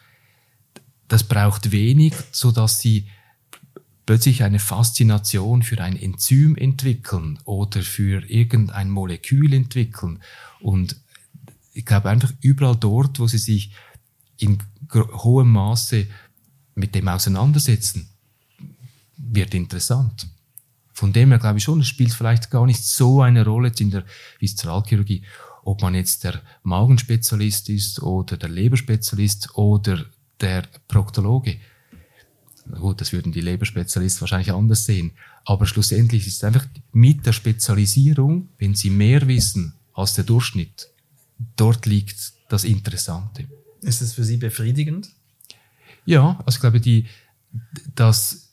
Das braucht wenig, so dass Sie plötzlich eine Faszination für ein Enzym entwickeln oder für irgendein Molekül entwickeln. Und ich glaube einfach überall dort, wo Sie sich in hohem Maße mit dem auseinandersetzen, wird interessant. Von dem her glaube ich schon, es spielt vielleicht gar nicht so eine Rolle in der Viszeralchirurgie, ob man jetzt der Magenspezialist ist oder der Leberspezialist oder der Proktologe. Gut, das würden die Leberspezialisten wahrscheinlich anders sehen. Aber schlussendlich ist es einfach mit der Spezialisierung, wenn sie mehr wissen als der Durchschnitt, dort liegt das Interessante. Ist es für Sie befriedigend? Ja, also ich glaube, die, das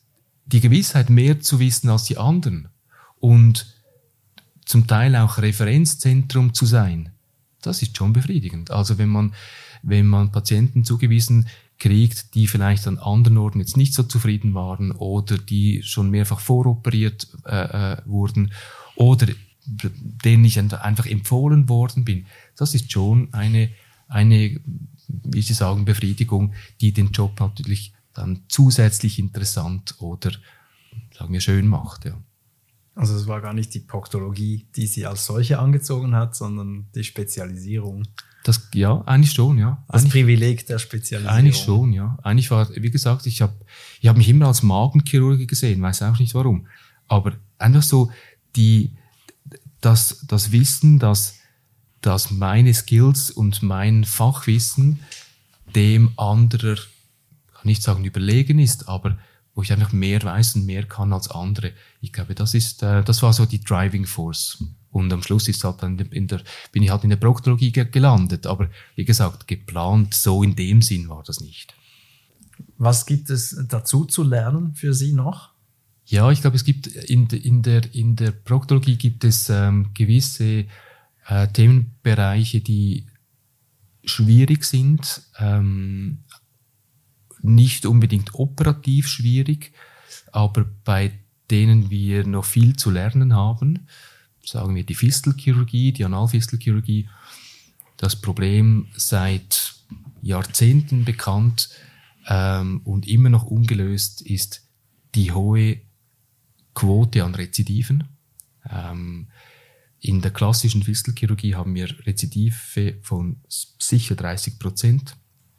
die Gewissheit, mehr zu wissen als die anderen und zum Teil auch Referenzzentrum zu sein, das ist schon befriedigend. Also wenn man, wenn man Patienten zugewiesen kriegt, die vielleicht an anderen Orten jetzt nicht so zufrieden waren oder die schon mehrfach voroperiert äh, äh, wurden oder denen ich einfach empfohlen worden bin, das ist schon eine, eine, wie Sie sagen, Befriedigung, die den Job natürlich dann zusätzlich interessant oder sagen wir schön macht. Ja. Also es war gar nicht die Proktologie, die sie als solche angezogen hat, sondern die Spezialisierung. Das, ja, eigentlich schon, ja. Das eigentlich, Privileg der Spezialisierung. Eigentlich schon, ja. Eigentlich war, wie gesagt, ich habe ich hab mich immer als Magenchirurg gesehen, weiß auch nicht warum. Aber einfach so die, das, das Wissen, dass, dass meine Skills und mein Fachwissen dem anderer kann nicht sagen überlegen ist, aber wo ich einfach mehr weiß und mehr kann als andere. Ich glaube, das ist, äh, das war so die Driving Force. Und am Schluss ist halt dann in der, bin ich halt in der Proktologie gelandet. Aber wie gesagt, geplant so in dem Sinn war das nicht. Was gibt es dazu zu lernen für Sie noch? Ja, ich glaube, es gibt in, in, der, in der Proktologie gibt es ähm, gewisse äh, Themenbereiche, die schwierig sind, ähm, nicht unbedingt operativ schwierig, aber bei denen wir noch viel zu lernen haben, sagen wir die Fistelchirurgie, die Analfistelchirurgie, das Problem seit Jahrzehnten bekannt ähm, und immer noch ungelöst ist die hohe Quote an Rezidiven. Ähm, in der klassischen Fistelchirurgie haben wir Rezidive von sicher 30 Prozent.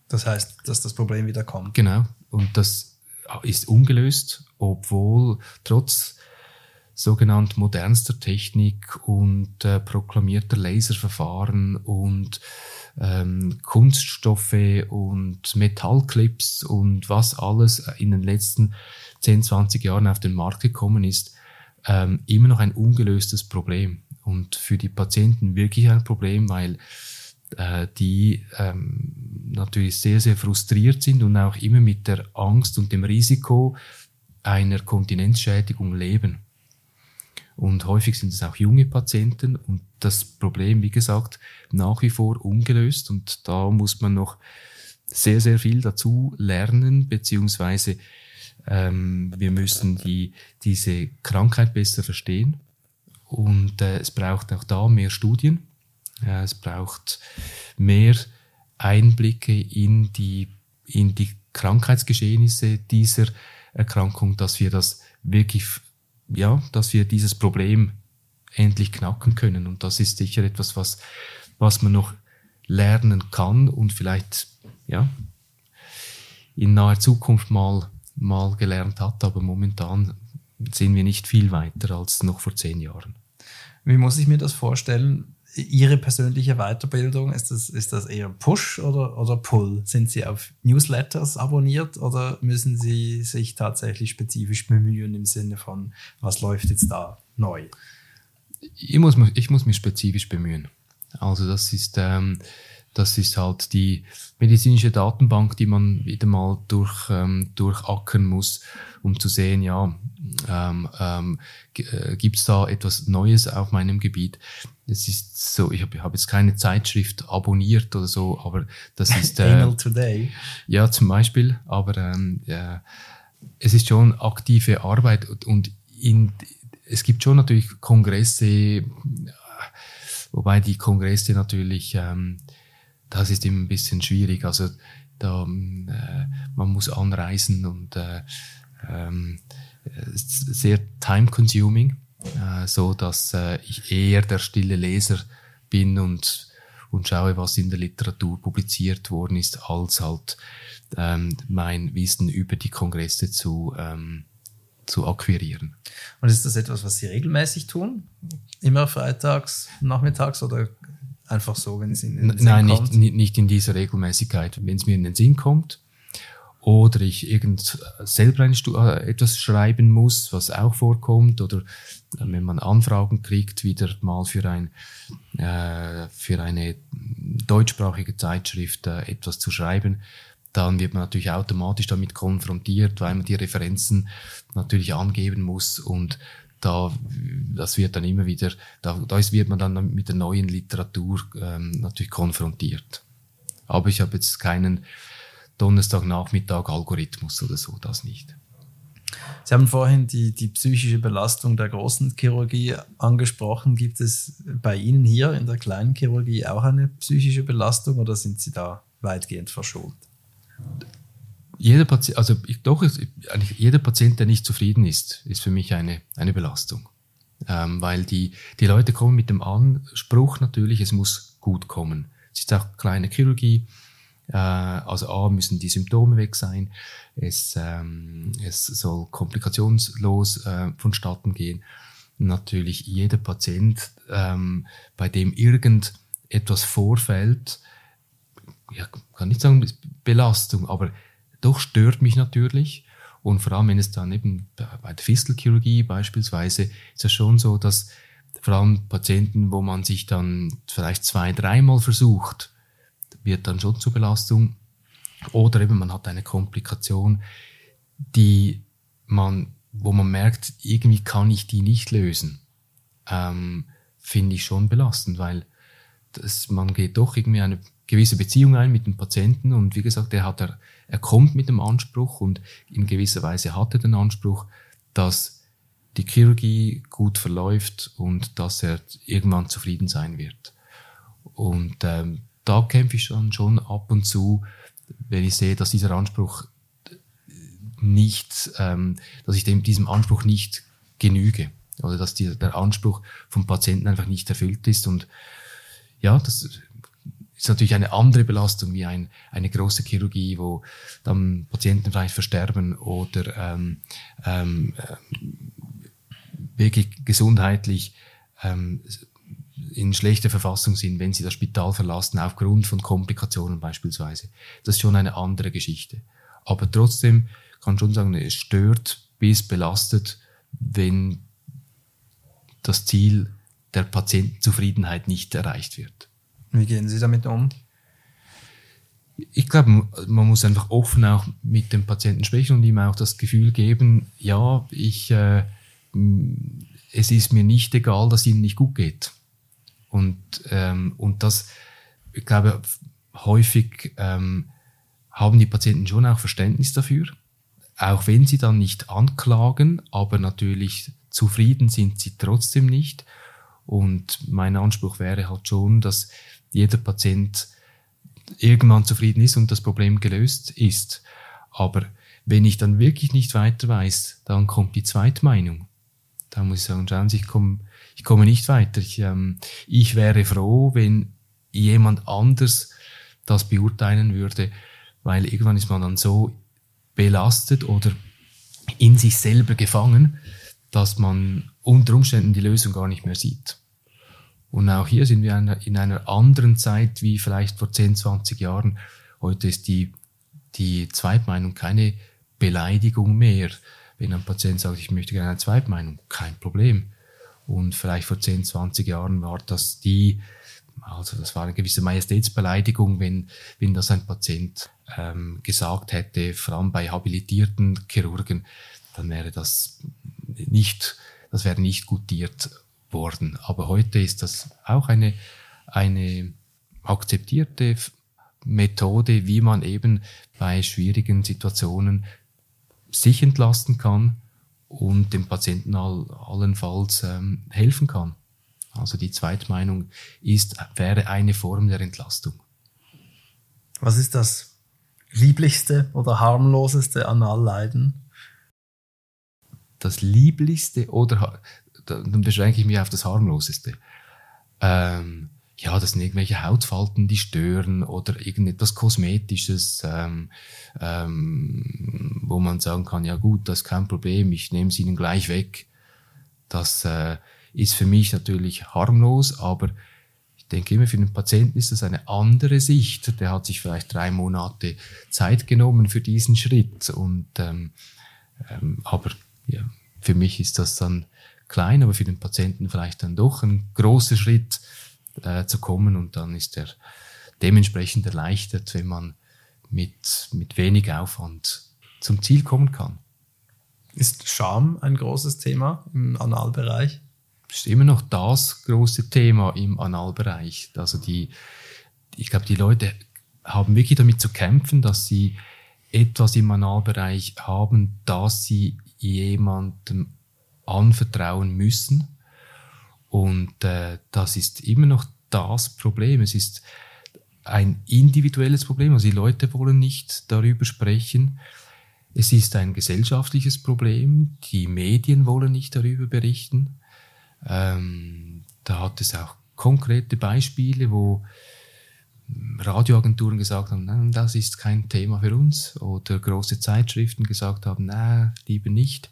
Das heißt, dass das Problem wieder kommt. Genau. Und das ist ungelöst, obwohl trotz sogenannt modernster Technik und äh, proklamierter Laserverfahren und ähm, Kunststoffe und Metallclips und was alles in den letzten 10, 20 Jahren auf den Markt gekommen ist, ähm, immer noch ein ungelöstes Problem. Und für die Patienten wirklich ein Problem, weil äh, die ähm, natürlich sehr, sehr frustriert sind und auch immer mit der Angst und dem Risiko einer Kontinenzschädigung leben. Und häufig sind es auch junge Patienten. Und das Problem, wie gesagt, nach wie vor ungelöst. Und da muss man noch sehr, sehr viel dazu lernen, beziehungsweise ähm, wir müssen die, diese Krankheit besser verstehen. Und äh, es braucht auch da mehr Studien, äh, es braucht mehr Einblicke in die, in die Krankheitsgeschehnisse dieser Erkrankung, dass wir das wirklich ja, dass wir dieses Problem endlich knacken können. Und das ist sicher etwas, was, was man noch lernen kann und vielleicht, ja, in naher Zukunft mal, mal gelernt hat. Aber momentan sind wir nicht viel weiter als noch vor zehn Jahren. Wie muss ich mir das vorstellen? Ihre persönliche Weiterbildung, ist das, ist das eher Push oder, oder Pull? Sind Sie auf Newsletters abonniert oder müssen Sie sich tatsächlich spezifisch bemühen im Sinne von, was läuft jetzt da neu? Ich muss, ich muss mich spezifisch bemühen. Also das ist, ähm, das ist halt die medizinische Datenbank, die man wieder mal durch, ähm, durchackern muss, um zu sehen, ja, ähm, ähm, äh, gibt es da etwas Neues auf meinem Gebiet. Es ist so, ich habe hab jetzt keine Zeitschrift abonniert oder so, aber das (laughs) ist... Äh, Anal Today. Ja, zum Beispiel, aber ähm, ja, es ist schon aktive Arbeit und in, es gibt schon natürlich Kongresse, wobei die Kongresse natürlich... Ähm, das ist immer ein bisschen schwierig. Also da, äh, man muss anreisen und äh, ähm, sehr time-consuming, äh, so dass äh, ich eher der stille Leser bin und und schaue, was in der Literatur publiziert worden ist, als halt ähm, mein Wissen über die Kongresse zu ähm, zu akquirieren. Und ist das etwas, was Sie regelmäßig tun? Immer freitags, nachmittags oder Einfach so, wenn es in den Sinn Nein, kommt? Nicht, nicht in dieser Regelmäßigkeit. Wenn es mir in den Sinn kommt oder ich irgend selber ein, äh, etwas schreiben muss, was auch vorkommt, oder äh, wenn man Anfragen kriegt, wieder mal für, ein, äh, für eine deutschsprachige Zeitschrift äh, etwas zu schreiben, dann wird man natürlich automatisch damit konfrontiert, weil man die Referenzen natürlich angeben muss und da, das wird dann immer wieder, da, da ist, wird man dann mit der neuen Literatur ähm, natürlich konfrontiert. Aber ich habe jetzt keinen Donnerstagnachmittag Algorithmus oder so, das nicht. Sie haben vorhin die, die psychische Belastung der großen Chirurgie angesprochen. Gibt es bei Ihnen hier in der kleinen Chirurgie auch eine psychische Belastung oder sind Sie da weitgehend verschont? jeder Patient, also ich, doch, eigentlich jeder Patient, der nicht zufrieden ist, ist für mich eine, eine Belastung. Ähm, weil die, die Leute kommen mit dem Anspruch natürlich, es muss gut kommen. Es ist auch kleine Chirurgie, also A müssen die Symptome weg sein, es, ähm, es soll komplikationslos äh, vonstatten gehen. Natürlich jeder Patient, ähm, bei dem irgend etwas vorfällt, ja, kann nicht sagen Belastung, aber doch stört mich natürlich. Und vor allem, wenn es dann eben bei der Fistelchirurgie beispielsweise, ist es schon so, dass vor allem Patienten, wo man sich dann vielleicht zwei, dreimal versucht, wird dann schon zur Belastung. Oder eben man hat eine Komplikation, die man wo man merkt, irgendwie kann ich die nicht lösen, ähm, finde ich schon belastend, weil das, man geht doch irgendwie eine gewisse Beziehung ein mit dem Patienten und wie gesagt, er hat er, er kommt mit dem Anspruch und in gewisser Weise hat er den Anspruch, dass die Chirurgie gut verläuft und dass er irgendwann zufrieden sein wird. Und ähm, da kämpfe ich dann schon ab und zu, wenn ich sehe, dass dieser Anspruch nicht, ähm, dass ich dem, diesem Anspruch nicht genüge. Oder dass die, der Anspruch vom Patienten einfach nicht erfüllt ist. Und ja, das ist natürlich eine andere Belastung wie ein, eine große Chirurgie, wo dann Patienten vielleicht versterben oder ähm, ähm, wirklich gesundheitlich ähm, in schlechter Verfassung sind, wenn sie das Spital verlassen, aufgrund von Komplikationen beispielsweise. Das ist schon eine andere Geschichte. Aber trotzdem kann schon sagen, es stört bis belastet, wenn das Ziel der Patientenzufriedenheit nicht erreicht wird. Wie gehen Sie damit um? Ich glaube, man muss einfach offen auch mit dem Patienten sprechen und ihm auch das Gefühl geben, ja, ich, äh, es ist mir nicht egal, dass Ihnen nicht gut geht. Und, ähm, und das, ich glaube, häufig ähm, haben die Patienten schon auch Verständnis dafür auch wenn sie dann nicht anklagen, aber natürlich zufrieden sind sie trotzdem nicht. Und mein Anspruch wäre halt schon, dass jeder Patient irgendwann zufrieden ist und das Problem gelöst ist. Aber wenn ich dann wirklich nicht weiter weiß, dann kommt die Zweitmeinung. Da muss ich sagen, schauen Sie, ich komme, ich komme nicht weiter. Ich, ähm, ich wäre froh, wenn jemand anders das beurteilen würde, weil irgendwann ist man dann so belastet oder in sich selber gefangen, dass man unter Umständen die Lösung gar nicht mehr sieht. Und auch hier sind wir in einer anderen Zeit wie vielleicht vor 10, 20 Jahren. Heute ist die, die Zweitmeinung keine Beleidigung mehr. Wenn ein Patient sagt, ich möchte gerne eine Zweitmeinung, kein Problem. Und vielleicht vor 10, 20 Jahren war das die, also das war eine gewisse Majestätsbeleidigung, wenn, wenn das ein Patient ähm, gesagt hätte, vor allem bei habilitierten Chirurgen, dann wäre das nicht, das wäre nicht gutiert worden. Aber heute ist das auch eine, eine akzeptierte Methode, wie man eben bei schwierigen Situationen sich entlasten kann und dem Patienten all, allenfalls ähm, helfen kann. Also die Zweitmeinung ist, wäre eine Form der Entlastung. Was ist das lieblichste oder harmloseste Analleiden? Das lieblichste oder dann beschränke ich mich auf das harmloseste. Ähm, ja, das sind irgendwelche Hautfalten, die stören oder irgendetwas Kosmetisches, ähm, ähm, wo man sagen kann, ja gut, das ist kein Problem, ich nehme es Ihnen gleich weg. Das äh, ist für mich natürlich harmlos, aber ich denke immer, für den Patienten ist das eine andere Sicht. Der hat sich vielleicht drei Monate Zeit genommen für diesen Schritt. Und ähm, ähm, aber ja, für mich ist das dann klein, aber für den Patienten vielleicht dann doch ein großer Schritt äh, zu kommen und dann ist er dementsprechend erleichtert, wenn man mit, mit wenig Aufwand zum Ziel kommen kann. Ist Scham ein großes Thema im Analbereich? ist immer noch das große Thema im Analbereich. Also die, ich glaube, die Leute haben wirklich damit zu kämpfen, dass sie etwas im Analbereich haben, das sie jemandem anvertrauen müssen. Und äh, das ist immer noch das Problem. Es ist ein individuelles Problem. Also die Leute wollen nicht darüber sprechen. Es ist ein gesellschaftliches Problem. Die Medien wollen nicht darüber berichten. Ähm, da hat es auch konkrete Beispiele, wo Radioagenturen gesagt haben, nein, das ist kein Thema für uns oder große Zeitschriften gesagt haben, nein, lieber nicht,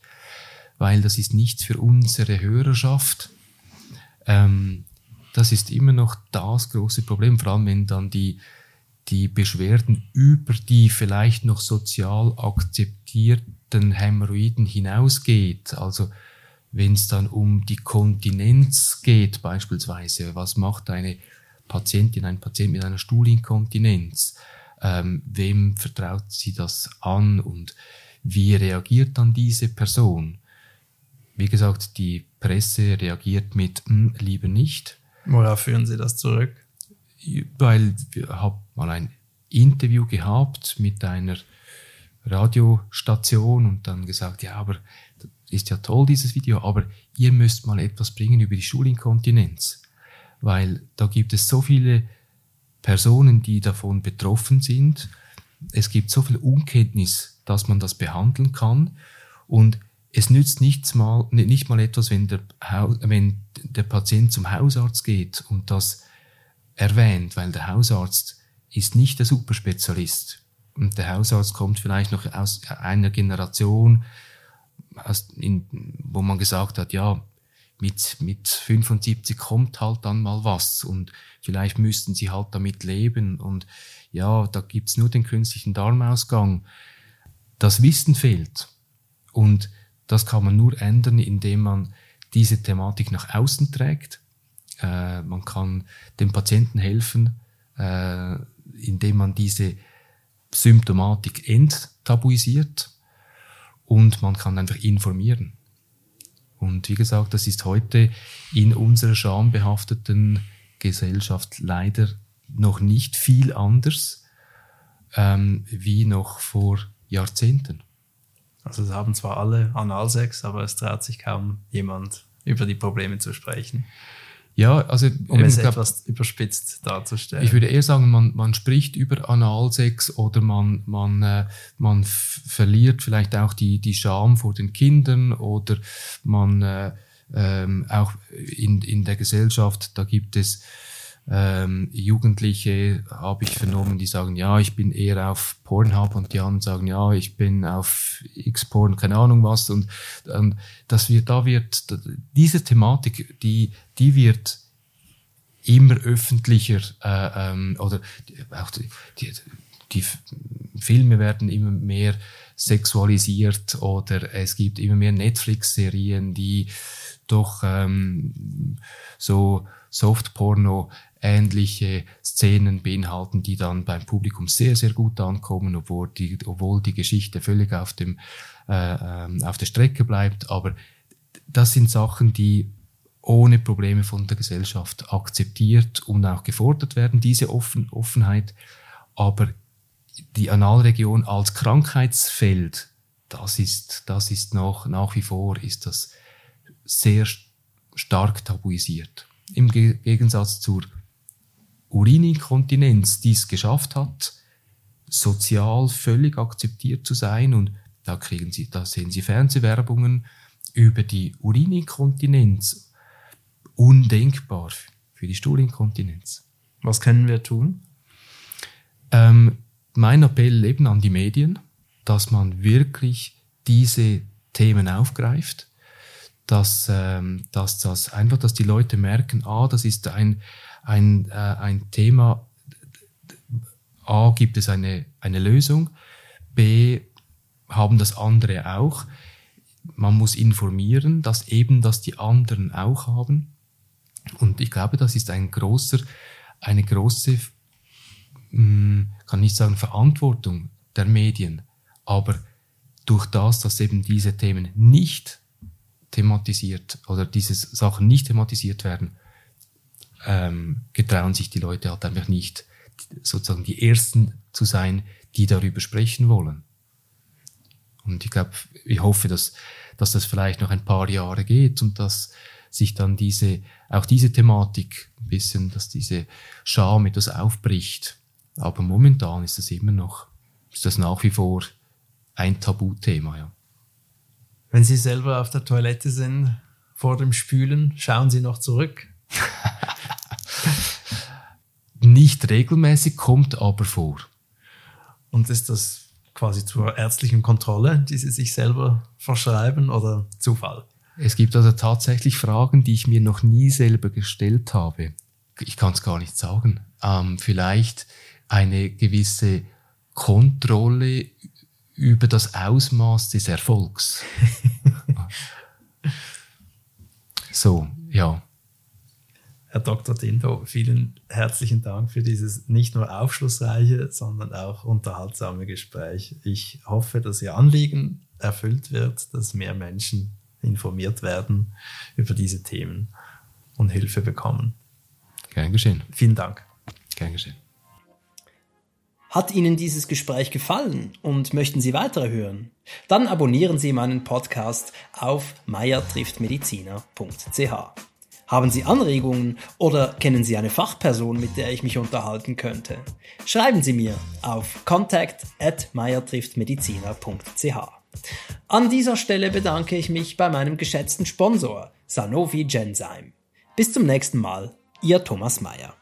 weil das ist nichts für unsere Hörerschaft. Ähm, das ist immer noch das große Problem, vor allem wenn dann die, die Beschwerden über die vielleicht noch sozial akzeptierten Hämorrhoiden hinausgeht. Also wenn es dann um die Kontinenz geht, beispielsweise, was macht eine Patientin, ein Patient mit einer Stuhlinkontinenz? Ähm, wem vertraut sie das an und wie reagiert dann diese Person? wie gesagt, die Presse reagiert mit hm, lieber nicht. Worauf führen Sie das zurück? Weil wir haben mal ein Interview gehabt mit einer Radiostation und dann gesagt, ja, aber ist ja toll, dieses Video, aber ihr müsst mal etwas bringen über die Schulinkontinenz, weil da gibt es so viele Personen, die davon betroffen sind. Es gibt so viel Unkenntnis, dass man das behandeln kann und es nützt nichts mal, nicht mal etwas, wenn der, wenn der Patient zum Hausarzt geht und das erwähnt, weil der Hausarzt ist nicht der Superspezialist. Und der Hausarzt kommt vielleicht noch aus einer Generation, aus, in, wo man gesagt hat, ja, mit, mit 75 kommt halt dann mal was und vielleicht müssten sie halt damit leben und ja, da gibt's nur den künstlichen Darmausgang. Das Wissen fehlt und das kann man nur ändern, indem man diese Thematik nach außen trägt. Äh, man kann dem Patienten helfen, äh, indem man diese Symptomatik enttabuisiert und man kann einfach informieren. Und wie gesagt, das ist heute in unserer schambehafteten Gesellschaft leider noch nicht viel anders ähm, wie noch vor Jahrzehnten. Also es haben zwar alle Analsex, aber es traut sich kaum jemand über die Probleme zu sprechen. Ja, also um es glaub, etwas überspitzt darzustellen. Ich würde eher sagen, man, man spricht über Analsex oder man, man, äh, man verliert vielleicht auch die, die Scham vor den Kindern oder man äh, ähm, auch in, in der Gesellschaft, da gibt es ähm, Jugendliche habe ich vernommen, die sagen, ja, ich bin eher auf Pornhub und die anderen sagen, ja, ich bin auf X-Porn, keine Ahnung was. Und, und das wird, da wird, diese Thematik, die, die wird immer öffentlicher äh, ähm, oder auch die, die, die Filme werden immer mehr sexualisiert oder es gibt immer mehr Netflix-Serien, die doch ähm, so Softporno ähnliche Szenen beinhalten, die dann beim Publikum sehr, sehr gut ankommen, obwohl die, obwohl die Geschichte völlig auf, dem, äh, ähm, auf der Strecke bleibt. Aber das sind Sachen, die ohne Probleme von der Gesellschaft akzeptiert und auch gefordert werden, diese Offen Offenheit. Aber die Analregion als Krankheitsfeld, das ist, das ist noch, nach wie vor, ist das sehr stark tabuisiert. Im Gegensatz zur Urininkontinenz, die es geschafft hat, sozial völlig akzeptiert zu sein und da kriegen Sie, da sehen Sie Fernsehwerbungen über die Urininkontinenz. Undenkbar für die Stuhlinkontinenz. Was können wir tun? Ähm, mein Appell eben an die Medien, dass man wirklich diese Themen aufgreift, dass, ähm, dass das einfach, dass die Leute merken, ah, das ist ein, ein, äh, ein Thema, A, gibt es eine, eine Lösung, B, haben das andere auch. Man muss informieren, dass eben das die anderen auch haben. Und ich glaube, das ist ein großer, eine große, kann nicht sagen Verantwortung der Medien, aber durch das, dass eben diese Themen nicht thematisiert oder diese Sachen nicht thematisiert werden, ähm, getrauen sich die Leute halt einfach nicht, sozusagen die Ersten zu sein, die darüber sprechen wollen. Und ich glaube, ich hoffe, dass, dass das vielleicht noch ein paar Jahre geht und dass sich dann diese, auch diese Thematik ein bisschen, dass diese Scham etwas aufbricht. Aber momentan ist das immer noch, ist das nach wie vor ein Tabuthema, ja. Wenn Sie selber auf der Toilette sind, vor dem Spülen, schauen Sie noch zurück? (laughs) Nicht regelmäßig, kommt aber vor. Und ist das quasi zur ärztlichen Kontrolle, die Sie sich selber verschreiben oder Zufall? Es gibt also tatsächlich Fragen, die ich mir noch nie selber gestellt habe. Ich kann es gar nicht sagen. Ähm, vielleicht eine gewisse Kontrolle über das Ausmaß des Erfolgs. (laughs) so, ja. Herr Dr. Dindo, vielen herzlichen Dank für dieses nicht nur aufschlussreiche, sondern auch unterhaltsame Gespräch. Ich hoffe, dass Ihr Anliegen erfüllt wird, dass mehr Menschen informiert werden über diese Themen und Hilfe bekommen. Gern geschehen. Vielen Dank. Gern geschehen. Hat Ihnen dieses Gespräch gefallen und möchten Sie weitere hören? Dann abonnieren Sie meinen Podcast auf meiertrifftmediziner.ch. Haben Sie Anregungen oder kennen Sie eine Fachperson, mit der ich mich unterhalten könnte? Schreiben Sie mir auf contact at meiertrifftmediziner.ch. An dieser Stelle bedanke ich mich bei meinem geschätzten Sponsor Sanofi Genzyme. Bis zum nächsten Mal, Ihr Thomas Mayer.